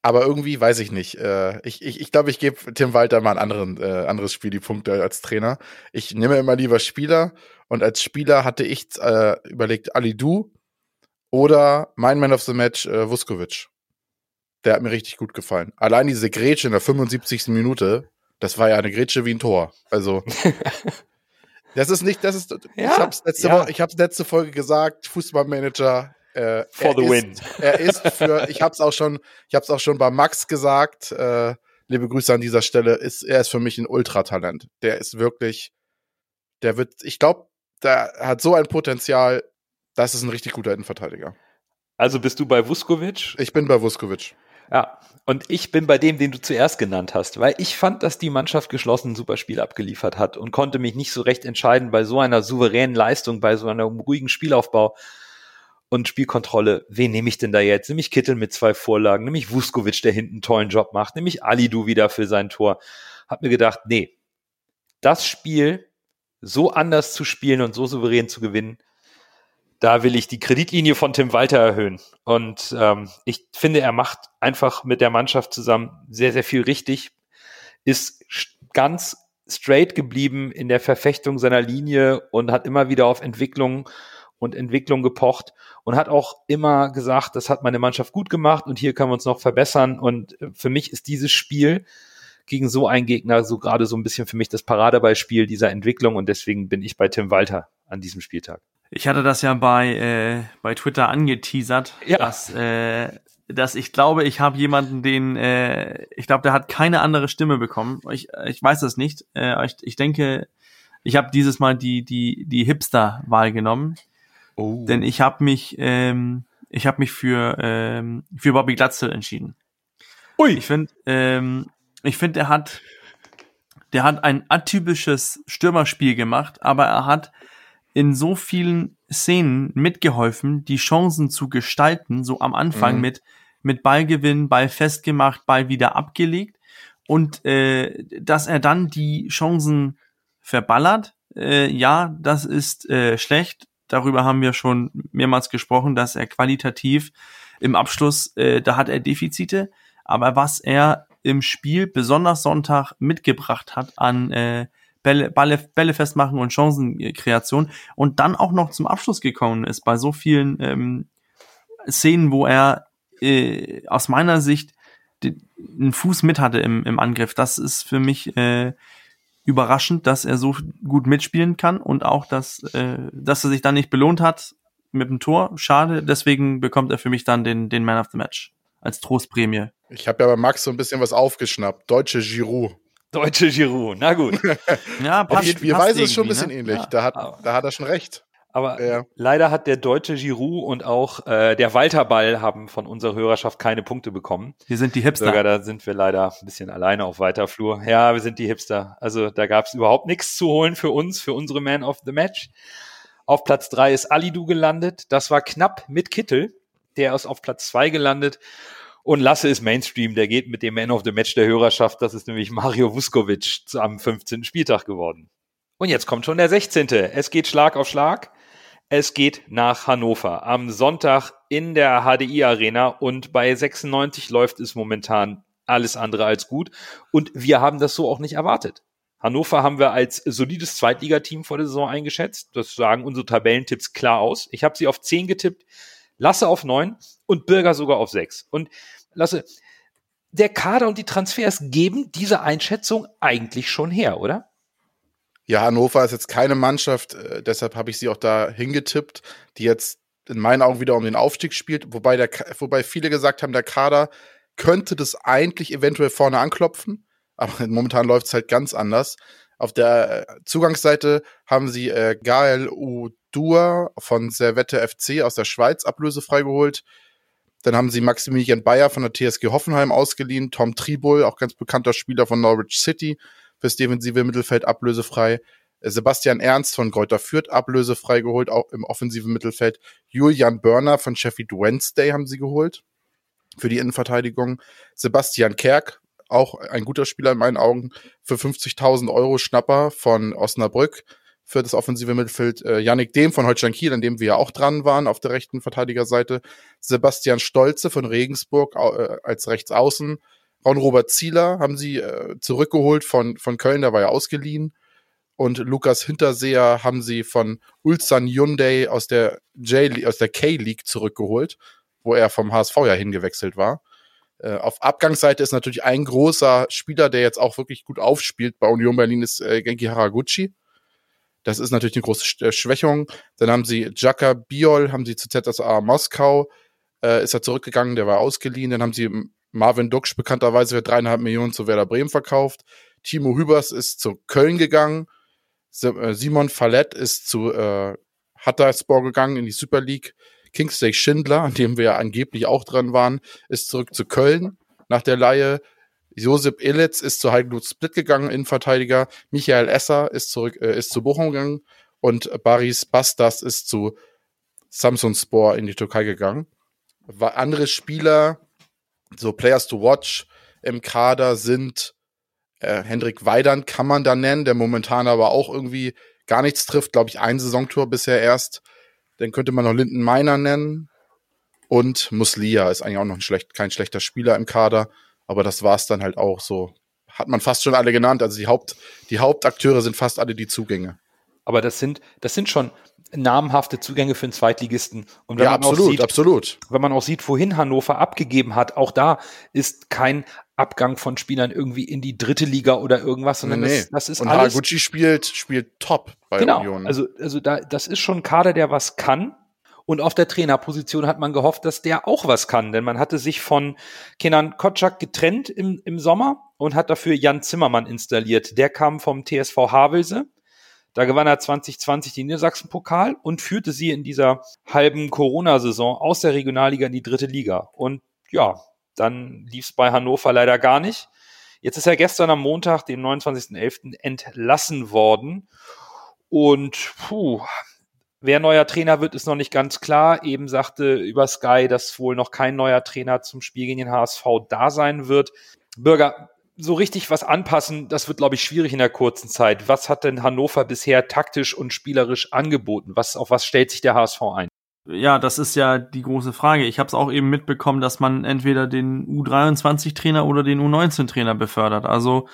B: Aber irgendwie weiß ich nicht. Äh, ich glaube, ich, ich, glaub, ich gebe Tim Walter mal ein anderen, äh, anderes Spiel die Punkte als Trainer. Ich nehme immer lieber Spieler. Und als Spieler hatte ich äh, überlegt Ali Du oder mein Man of the Match äh, Vuskovic der hat mir richtig gut gefallen. Allein diese Grätsche in der 75. Minute Das war ja eine Grätsche wie ein Tor. Also, <laughs> das ist nicht, das ist, ich
A: Ja,
B: hab's letzte
A: ja.
B: Woche, ich hab's letzte Folge gesagt, Fußballmanager, äh,
A: For
B: er
A: the
B: ist,
A: win.
B: Er ist für, ich hab's auch schon, ich hab's auch schon bei Max gesagt, äh, liebe Grüße an dieser Stelle, ist, er ist für mich ein Ultratalent. Der ist wirklich, der wird, ich glaube, der hat so ein Potenzial, das ist ein richtig guter Innenverteidiger.
A: Also bist du bei Vuskovic?
B: Ich bin bei Vuskovic.
A: Ja, und ich bin bei dem, den du zuerst genannt hast, weil ich fand, dass die Mannschaft geschlossen ein super Spiel abgeliefert hat und konnte mich nicht so recht entscheiden bei so einer souveränen Leistung, bei so einem ruhigen Spielaufbau und Spielkontrolle. Wen nehme ich denn da jetzt? Nehme ich Kittel mit zwei Vorlagen, nehme ich Vuskovic, der hinten einen tollen Job macht, nehme ich Alidu wieder für sein Tor. Hab mir gedacht, nee, das Spiel so anders zu spielen und so souverän zu gewinnen, da will ich die Kreditlinie von Tim Walter erhöhen. Und ähm, ich finde, er macht einfach mit der Mannschaft zusammen sehr, sehr viel richtig, ist ganz straight geblieben in der Verfechtung seiner Linie und hat immer wieder auf Entwicklung und Entwicklung gepocht und hat auch immer gesagt, das hat meine Mannschaft gut gemacht und hier können wir uns noch verbessern. Und äh, für mich ist dieses Spiel gegen so einen Gegner so gerade so ein bisschen für mich das Paradebeispiel dieser Entwicklung und deswegen bin ich bei Tim Walter an diesem Spieltag.
C: Ich hatte das ja bei, äh, bei Twitter angeteasert,
A: Ja.
C: dass, äh, dass ich glaube, ich habe jemanden, den, äh, ich glaube, der hat keine andere Stimme bekommen. Ich, ich weiß es nicht. Äh, ich, ich denke, ich habe dieses Mal die, die, die Hipster-Wahl genommen,
A: Oh.
C: denn ich habe mich, ähm, ich habe mich für, ähm, für Bobby Glatzel entschieden.
A: Ui.
C: Ich finde, ähm, ich finde, er hat, der hat ein atypisches Stürmerspiel gemacht, aber er hat in so vielen Szenen mitgeholfen, die Chancen zu gestalten, so am Anfang
B: Mhm.
C: mit, mit Ballgewinn, Ball festgemacht, Ball wieder abgelegt und äh, dass er dann die Chancen verballert, äh, ja, das ist äh, schlecht. Darüber haben wir schon mehrmals gesprochen, dass er qualitativ im Abschluss, äh, da hat er Defizite, aber was er im Spiel, besonders Sonntag, mitgebracht hat an äh, Bälle, Bälle, Bälle festmachen und Chancenkreation und dann auch noch zum Abschluss gekommen ist bei so vielen ähm, Szenen, wo er äh, aus meiner Sicht einen Fuß mit hatte im, im Angriff. Das ist für mich äh, überraschend, dass er so gut mitspielen kann und auch, dass, äh, dass er sich dann nicht belohnt hat mit dem Tor. Schade, deswegen bekommt er für mich dann den, den Man of the Match als Trostprämie.
B: Ich habe ja bei Max so ein bisschen was aufgeschnappt. Deutsche Giroud.
A: Deutsche Giroud, na gut. <laughs>
C: Ja,
B: Auf die Spielweise ist schon ein bisschen
C: ne?
B: ähnlich. Da, hat,
A: aber-
B: da hat er schon recht.
A: Aber
B: Ja.
A: leider hat der deutsche Giroud und auch äh, der Walter Ball haben von unserer Hörerschaft keine Punkte bekommen.
C: Wir sind die Hipster.
A: Sogar da sind wir leider ein bisschen alleine auf weiter Flur. Ja, wir sind die Hipster. Also da gab es überhaupt nichts zu holen für uns, für unsere Man of the Match. Auf Platz drei ist Alidu gelandet. Das war knapp mit Kittel. Der ist auf Platz zwei gelandet. Und Lasse ist Mainstream. Der geht mit dem Man of the Match der Hörerschaft. Das ist nämlich Mario Vuskovic am 15. Spieltag geworden. Und jetzt kommt schon der 16. Es geht Schlag auf Schlag. Es geht nach Hannover am Sonntag in der HDI Arena und bei 96 läuft es momentan alles andere als gut und wir haben das so auch nicht erwartet. Hannover haben wir als solides Zweitligateam vor der Saison eingeschätzt. Das sagen unsere Tabellentipps klar aus. Ich habe sie auf 10 getippt, Lasse auf 9 und Bürger sogar auf 6. Und Lasse, der Kader und die Transfers geben diese Einschätzung eigentlich schon her, oder?
B: Ja, Hannover ist jetzt keine Mannschaft, äh, deshalb habe ich sie auch da hingetippt, die jetzt in meinen Augen wieder um den Aufstieg spielt, wobei, der, wobei viele gesagt haben, der Kader könnte das eigentlich eventuell vorne anklopfen, aber <laughs> momentan läuft es halt ganz anders. Auf der äh, Zugangsseite haben sie äh, Gael Udur von Servette FC aus der Schweiz ablösefrei geholt. Dann haben sie Maximilian Bayer von der TSG Hoffenheim ausgeliehen, Tom Tribol, auch ganz bekannter Spieler von Norwich City, fürs defensive Mittelfeld ablösefrei. Äh, Sebastian Ernst von Greuther Fürth ablösefrei geholt, auch im offensiven Mittelfeld. Julian Börner von Sheffield Wednesday haben sie geholt für die Innenverteidigung. Sebastian Kerk, auch ein guter Spieler in meinen Augen, für 50.000 Euro Schnapper von Osnabrück für das offensive Mittelfeld. Äh, Yannick Dehm von Holstein Kiel, an dem wir ja auch dran waren auf der rechten Verteidigerseite. Sebastian Stolze von Regensburg äh, als Rechtsaußen. Ron-Robert Zieler haben sie äh, zurückgeholt von, von Köln, der war ja ausgeliehen. Und Lukas Hinterseher haben sie von Ulsan Hyundai aus der J aus der K-League zurückgeholt, wo er vom HSV ja hingewechselt war. Äh, auf Abgangsseite ist natürlich ein großer Spieler, der jetzt auch wirklich gut aufspielt bei Union Berlin, ist äh, Genki Haraguchi. Das ist natürlich eine große äh, Schwächung. Dann haben sie Jaka Biol, haben sie zu ZSA Moskau, äh, ist er zurückgegangen, der war ausgeliehen. Dann haben sie Marvin Duksch bekannterweise für dreieinhalb Millionen zu Werder Bremen verkauft. Timo Hübers ist zu Köln gegangen. Äh, Simon Fallett ist zu äh, Hatterspor gegangen in die Super League. Kingsley Schindler, an dem wir ja angeblich auch dran waren, ist zurück zu Köln nach der Leihe. Josip Illitz ist zu Heidlut Split gegangen, Innenverteidiger. Michael Esser ist zurück, äh, ist zu Bochum gegangen. Und Baris Bastas ist zu Samsun Spor in die Türkei gegangen. Andere Spieler, so Players to Watch im Kader sind äh, Hendrik Weidand kann man da nennen, der momentan aber auch irgendwie gar nichts trifft, glaube ich, ein Saisontor bisher erst. Dann könnte man noch Linden Meiner nennen. Und Muslia ist eigentlich auch noch ein schlecht, kein schlechter Spieler im Kader, aber das war's dann halt auch so. Hat man fast schon alle genannt. Also die Haupt, die Hauptakteure sind fast alle die Zugänge.
A: Aber das sind, das sind schon namhafte Zugänge für einen Zweitligisten. Und wenn
B: Ja,
A: man auch
B: absolut,
A: sieht,
B: absolut.
A: wenn man auch sieht, wohin Hannover abgegeben hat, auch da ist kein Abgang von Spielern irgendwie in die dritte Liga oder irgendwas, sondern
B: Nee.
A: das, das ist
B: Und
A: alles.
B: Haraguchi spielt, spielt top bei
A: genau.
B: Union.
A: Also, also da, das ist schon ein Kader, der was kann. Und auf der Trainerposition hat man gehofft, dass der auch was kann, denn man hatte sich von Kenan Kotschak getrennt im, im Sommer und hat dafür Jan Zimmermann installiert. Der kam vom TSV Havelse. Da gewann er 2020 den Niedersachsen-Pokal und führte sie in dieser halben Corona-Saison aus der Regionalliga in die dritte Liga. Und ja, dann lief es bei Hannover leider gar nicht. Jetzt ist er gestern am Montag, dem 29.11., entlassen worden. Und puh, wer neuer Trainer wird, ist noch nicht ganz klar. Eben sagte über Sky, dass wohl noch kein neuer Trainer zum Spiel gegen den HSV da sein wird. Bürger, so richtig was anpassen, das wird, glaube ich, schwierig in der kurzen Zeit. Was hat denn Hannover bisher taktisch und spielerisch angeboten? Was, auf was stellt sich der HSV ein?
C: Ja, das ist ja die große Frage. Ich habe es auch eben mitbekommen, dass man entweder den U23-Trainer oder den U19-Trainer befördert. Also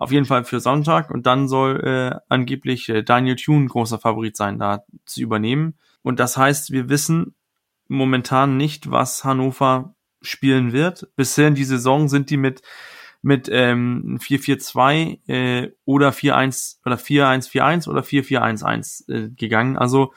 C: auf jeden Fall für Sonntag und dann soll äh, angeblich äh, Daniel Thune großer Favorit sein, da zu übernehmen. Und das heißt, wir wissen momentan nicht, was Hannover spielen wird. Bisher in die Saison sind die mit mit ähm, 4-4-2 äh, oder 4-1 oder 4-1-4-1 oder 4-4-1-1 äh, gegangen. Also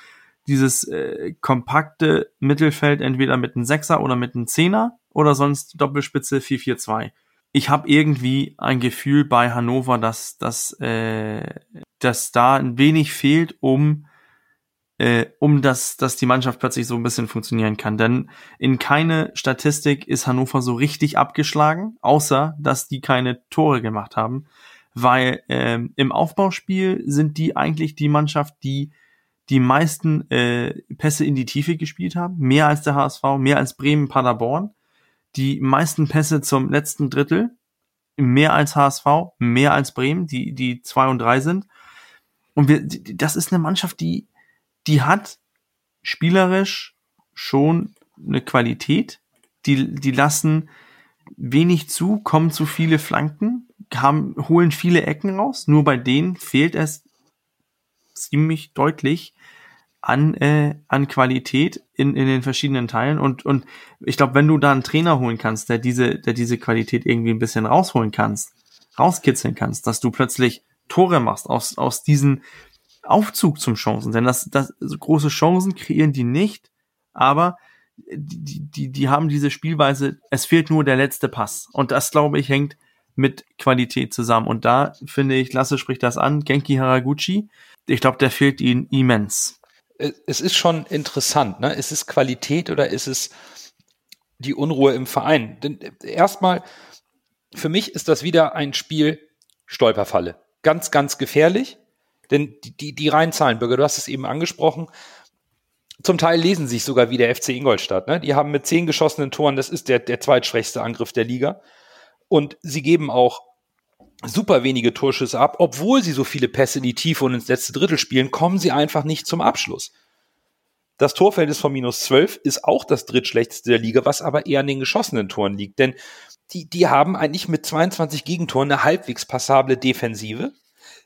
C: dieses äh, kompakte Mittelfeld entweder mit einem Sechser oder mit einem Zehner oder sonst Doppelspitze 4-4-2. Ich habe irgendwie ein Gefühl bei Hannover, dass, dass, äh, dass da ein wenig fehlt, um äh, um das, dass die Mannschaft plötzlich so ein bisschen funktionieren kann. Denn in keine Statistik ist Hannover so richtig abgeschlagen, außer dass die keine Tore gemacht haben, weil ähm, im Aufbauspiel sind die eigentlich die Mannschaft, die die meisten äh, Pässe in die Tiefe gespielt haben, mehr als der HSV, mehr als Bremen, Paderborn, die meisten Pässe zum letzten Drittel, mehr als HSV, mehr als Bremen, die die zwei und drei sind. Und wir, das ist eine Mannschaft, die die hat spielerisch schon eine Qualität. Die, die lassen wenig zu, kommen zu viele Flanken, haben, holen viele Ecken raus. Nur bei denen fehlt es ziemlich deutlich an, äh, an Qualität in, in den verschiedenen Teilen. Und, und ich glaube, wenn du da einen Trainer holen kannst, der diese, der diese Qualität irgendwie ein bisschen rausholen kannst, rauskitzeln kannst, dass du plötzlich Tore machst aus, aus diesen Aufzug zum Chancen. Denn das, das große Chancen kreieren die nicht, aber die, die, die haben diese Spielweise, es fehlt nur der letzte Pass. Und das, glaube ich, hängt mit Qualität zusammen. Und da finde ich, Lasse spricht das an, Genki Haraguchi, ich glaube, der fehlt ihnen immens.
A: Es ist schon interessant, ne? Ist es Qualität oder ist es die Unruhe im Verein? Denn äh, erstmal, für mich ist das wieder ein Spiel Stolperfalle. Ganz, ganz gefährlich. Denn die, die, die reinen Zahlen, Bürger, du hast es eben angesprochen, zum Teil lesen sich sogar wie der FC Ingolstadt. Ne? Die haben mit zehn geschossenen Toren, das ist der, der zweitschwächste Angriff der Liga. Und sie geben auch super wenige Torschüsse ab, obwohl sie so viele Pässe in die Tiefe und ins letzte Drittel spielen, kommen sie einfach nicht zum Abschluss. Das Torverhältnis von minus 12 ist auch das drittschlechteste der Liga, was aber eher an den geschossenen Toren liegt. Denn die, die haben eigentlich mit 22 Gegentoren eine halbwegs passable Defensive,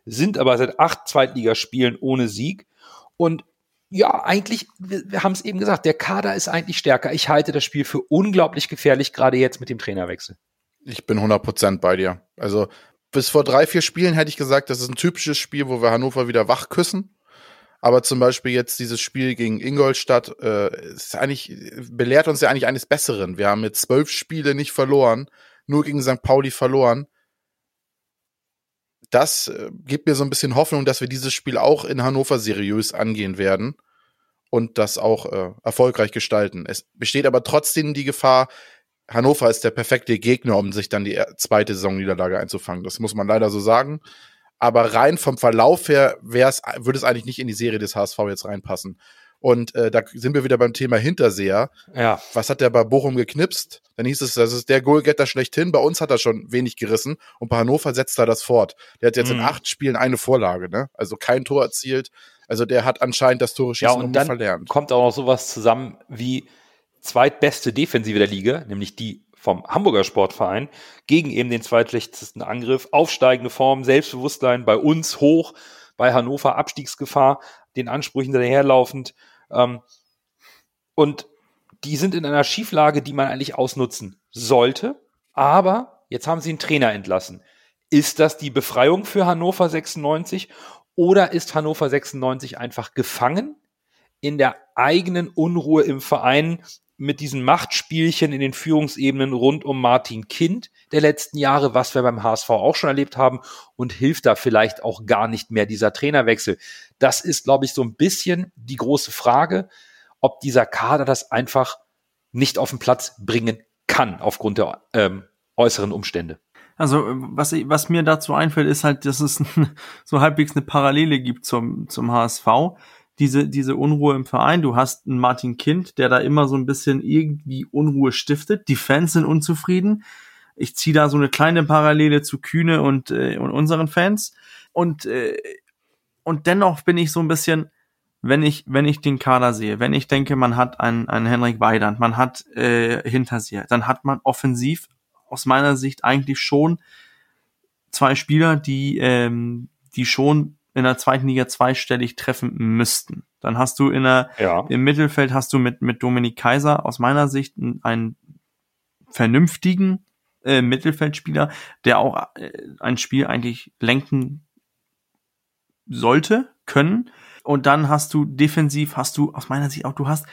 A: sind aber seit acht Zweitligaspielen ohne Sieg. Und ja, eigentlich, wir, haben es eben gesagt, der Kader ist eigentlich stärker. Ich halte das Spiel für unglaublich gefährlich, gerade jetzt mit dem Trainerwechsel.
B: Ich bin 100% bei dir. Also bis vor drei, vier Spielen hätte ich gesagt, das ist ein typisches Spiel, wo wir Hannover wieder wach küssen. Aber zum Beispiel jetzt dieses Spiel gegen Ingolstadt äh, ist eigentlich, belehrt uns ja eigentlich eines Besseren. Wir haben jetzt zwölf Spiele nicht verloren, nur gegen St. Pauli verloren. Das äh, gibt mir so ein bisschen Hoffnung, dass wir dieses Spiel auch in Hannover seriös angehen werden und das auch äh, erfolgreich gestalten. Es besteht aber trotzdem die Gefahr, Hannover ist der perfekte Gegner, um sich dann die zweite Saisonniederlage einzufangen. Das muss man leider so sagen. Aber rein vom Verlauf her wär's, würde es eigentlich nicht in die Serie des HSV jetzt reinpassen. Und äh, da sind wir wieder beim Thema Hinterseher.
A: Ja.
B: Was hat der bei Bochum geknipst? Dann hieß es, das ist der Goalgetter schlechthin. Bei uns hat er schon wenig gerissen und bei Hannover setzt er das fort. Der hat jetzt
A: Mhm.
B: in acht Spielen eine Vorlage, ne? Also kein Tor erzielt. Also der hat anscheinend das Tore
A: Ja,
B: schießen
A: und
B: noch
A: dann
B: verlernt.
A: kommt auch noch sowas zusammen wie zweitbeste Defensive der Liga, nämlich die vom Hamburger Sportverein, gegen eben den zweitschlechtesten Angriff, aufsteigende Form, Selbstbewusstsein bei uns hoch, bei Hannover Abstiegsgefahr, den Ansprüchen daherlaufend. Ähm, und die sind in einer Schieflage, die man eigentlich ausnutzen sollte. Aber jetzt haben sie einen Trainer entlassen. Ist das die Befreiung für Hannover 96 oder ist Hannover 96 einfach gefangen in der eigenen Unruhe im Verein mit diesen Machtspielchen in den Führungsebenen rund um Martin Kind der letzten Jahre, was wir beim HSV auch schon erlebt haben und hilft da vielleicht auch gar nicht mehr dieser Trainerwechsel. Das ist, glaube ich, so ein bisschen die große Frage, ob dieser Kader das einfach nicht auf den Platz bringen kann aufgrund der ähm, äußeren Umstände.
C: Also, was, ich, was mir dazu einfällt, ist halt, dass es <laughs> so halbwegs eine Parallele gibt zum, zum HSV. Diese, diese Unruhe im Verein. Du hast einen Martin Kind, der da immer so ein bisschen irgendwie Unruhe stiftet. Die Fans sind unzufrieden. Ich ziehe da so eine kleine Parallele zu Kühne und, äh, und unseren Fans. Und, äh, und dennoch bin ich so ein bisschen, wenn ich, wenn ich den Kader sehe, wenn ich denke, man hat einen, einen Henrik Weidand, man hat äh, Hinterseher, dann hat man offensiv aus meiner Sicht eigentlich schon zwei Spieler, die, ähm, die schon in der zweiten Liga zweistellig treffen müssten. Dann hast du in der,
A: Ja.
C: im Mittelfeld hast du mit, mit Dominik Kaiser aus meiner Sicht einen vernünftigen äh, Mittelfeldspieler, der auch äh, ein Spiel eigentlich lenken sollte, können. Und dann hast du defensiv, hast du aus meiner Sicht auch, du hast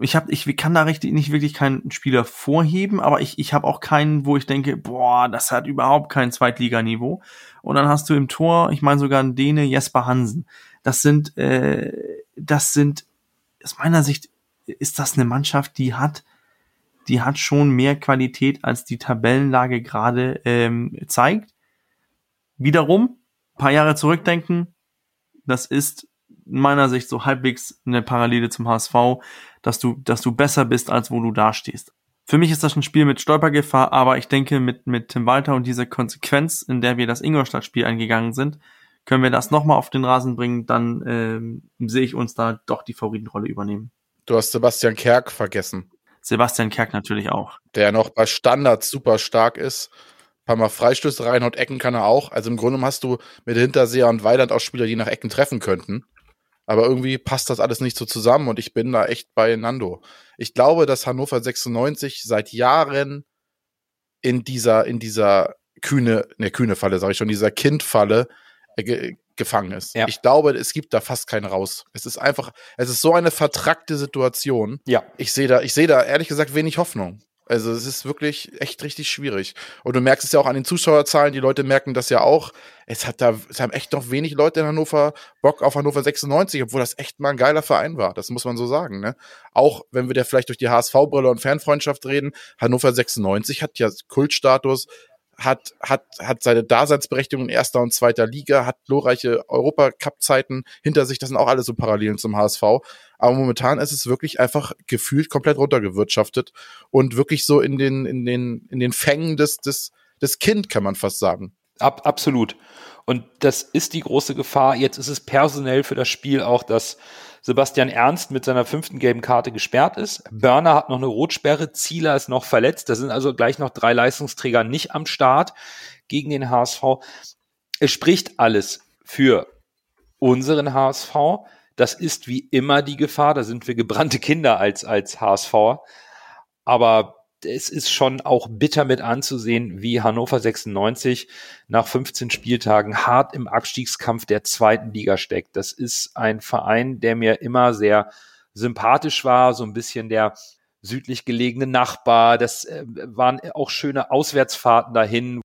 C: ich habe ich kann da richtig nicht wirklich keinen Spieler vorheben, aber ich ich habe auch keinen, wo ich denke, boah, das hat überhaupt kein Zweitliganiveau. Und dann hast du im Tor, ich meine sogar einen Däne Jesper Hansen. Das sind äh, das sind aus meiner Sicht ist das eine Mannschaft, die hat die hat schon mehr Qualität als die Tabellenlage gerade ähm, zeigt. Wiederum paar Jahre zurückdenken, das ist in meiner Sicht so halbwegs eine Parallele zum HSV, dass du, dass du besser bist, als wo du dastehst. Für mich ist das ein Spiel mit Stolpergefahr, aber ich denke, mit, mit Tim Walter und dieser Konsequenz, in der wir das Ingolstadt-Spiel eingegangen sind, können wir das nochmal auf den Rasen bringen, dann ähm, sehe ich uns da doch die Favoritenrolle übernehmen.
B: Du hast Sebastian Kerk vergessen,
C: Sebastian Kerk natürlich auch.
B: der noch bei Standards super stark ist. Ein paar Mal Freistöße rein und Ecken kann er auch. Also im Grunde hast du mit Hinterseher und Weiland auch Spieler, die nach Ecken treffen könnten. Aber irgendwie passt das alles nicht so zusammen und ich bin da echt bei Nando. Ich glaube, dass Hannover 96 seit Jahren in dieser, in dieser kühne, ne, kühne Falle, sage ich schon, dieser Kindfalle äh, ge gefangen ist.
A: Ja.
B: Ich glaube, es gibt da fast keinen raus. Es ist einfach, es ist so eine vertrackte Situation.
A: Ja.
B: Ich sehe da, ich sehe da ehrlich gesagt wenig Hoffnung. Also es ist wirklich echt richtig schwierig. Und du merkst es ja auch an den Zuschauerzahlen, die Leute merken das ja auch. Es hat da, es haben echt noch wenig Leute in Hannover Bock auf Hannover 96, obwohl das echt mal ein geiler Verein war. Das muss man so sagen, ne? Auch wenn wir da vielleicht durch die HSV-Brille und Fanfreundschaft reden, Hannover 96 hat ja Kultstatus, hat, hat, hat seine Daseinsberechtigung in erster und zweiter Liga, hat glorreiche Europacup-Zeiten hinter sich. Das sind auch alles so Parallelen zum HSV. Aber momentan ist es wirklich einfach gefühlt komplett runtergewirtschaftet und wirklich so in den, in den, in den Fängen des, des, des Kind, kann man fast sagen.
A: Ab, absolut. Und das ist die große Gefahr. Jetzt ist es personell für das Spiel auch, dass Sebastian Ernst mit seiner fünften gelben Karte gesperrt ist. Börner hat noch eine Rotsperre, Zieler ist noch verletzt. Da sind also gleich noch drei Leistungsträger nicht am Start gegen den HSV. Es spricht alles für unseren HSV, Das ist wie immer die Gefahr. Da sind wir gebrannte Kinder als, als HSV. Aber es ist schon auch bitter mit anzusehen, wie Hannover 96 nach 15 Spieltagen hart im Abstiegskampf der zweiten Liga steckt. Das ist ein Verein, der mir immer sehr sympathisch war, so ein bisschen der südlich gelegene Nachbar. Das äh, waren auch schöne Auswärtsfahrten dahin.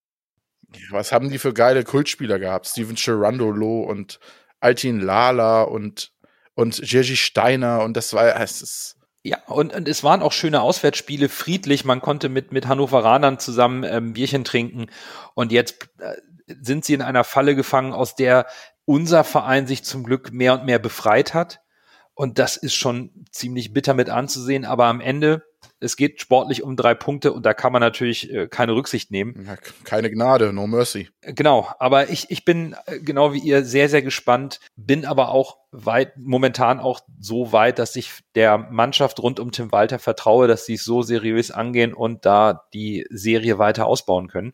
B: Was haben die für geile Kultspieler gehabt? Steven Gerandolo und Altin Lala und, und Jerzy Steiner und das war, es ist,
A: ja, und, und es waren auch schöne Auswärtsspiele, friedlich. Man konnte mit, mit Hannoveranern zusammen ähm, Bierchen trinken. Und jetzt äh, sind sie in einer Falle gefangen, aus der unser Verein sich zum Glück mehr und mehr befreit hat. Und das ist schon ziemlich bitter mit anzusehen. Aber am Ende, es geht sportlich um drei Punkte und da kann man natürlich äh, keine Rücksicht nehmen.
B: Keine Gnade, no mercy.
A: Genau, aber ich, ich bin äh, genau wie ihr sehr, sehr gespannt, bin aber auch weit, momentan auch so weit, dass ich der Mannschaft rund um Tim Walter vertraue, dass sie es so seriös angehen und da die Serie weiter ausbauen können.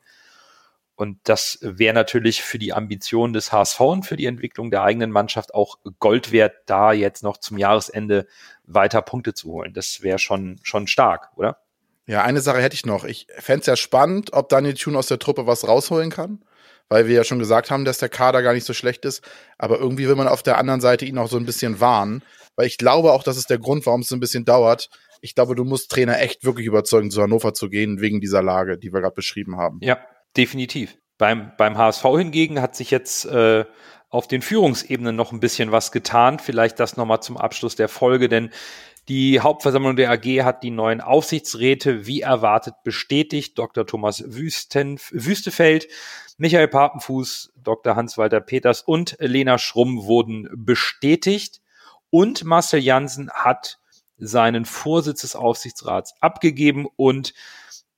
A: Und das wäre natürlich für die Ambitionen des HSV und für die Entwicklung der eigenen Mannschaft auch Gold wert, da jetzt noch zum Jahresende weiter Punkte zu holen. Das wäre schon, schon stark, oder?
B: Ja, eine Sache hätte ich noch. Ich fände es ja spannend, ob Daniel Thune aus der Truppe was rausholen kann, weil wir ja schon gesagt haben, dass der Kader gar nicht so schlecht ist. Aber irgendwie will man auf der anderen Seite ihn auch so ein bisschen warnen, weil ich glaube auch, das ist der Grund, warum es so ein bisschen dauert. Ich glaube, du musst Trainer echt wirklich überzeugen, zu Hannover zu gehen, wegen dieser Lage, die wir gerade beschrieben haben.
A: Ja, definitiv. Beim, beim HSV hingegen hat sich jetzt äh, auf den Führungsebenen noch ein bisschen was getan. Vielleicht das nochmal zum Abschluss der Folge, denn die Hauptversammlung der AG hat die neuen Aufsichtsräte wie erwartet bestätigt. Dr. Thomas Wüsten, Wüstefeld, Michael Papenfuß, Dr. Hans-Walter Peters und Lena Schrumm wurden bestätigt. Und Marcel Jansen hat seinen Vorsitz des Aufsichtsrats abgegeben und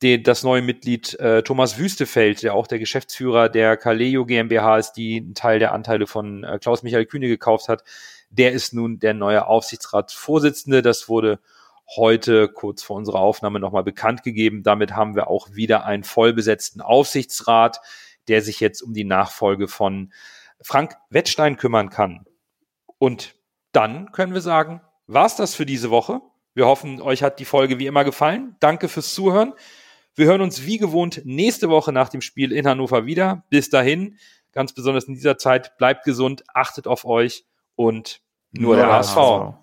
A: den, das neue Mitglied äh, Thomas Wüstefeld, der auch der Geschäftsführer der Kaleo GmbH ist, die einen Teil der Anteile von äh, Klaus-Michael Kühne gekauft hat, der ist nun der neue Aufsichtsratsvorsitzende. Das wurde heute kurz vor unserer Aufnahme nochmal bekannt gegeben. Damit haben wir auch wieder einen vollbesetzten Aufsichtsrat, der sich jetzt um die Nachfolge von Frank Wettstein kümmern kann. Und dann können wir sagen, war's das für diese Woche. Wir hoffen, euch hat die Folge wie immer gefallen. Danke fürs Zuhören. Wir hören uns wie gewohnt nächste Woche nach dem Spiel in Hannover wieder. Bis dahin, ganz besonders in dieser Zeit, bleibt gesund, achtet auf euch und nur, nur der. HSV.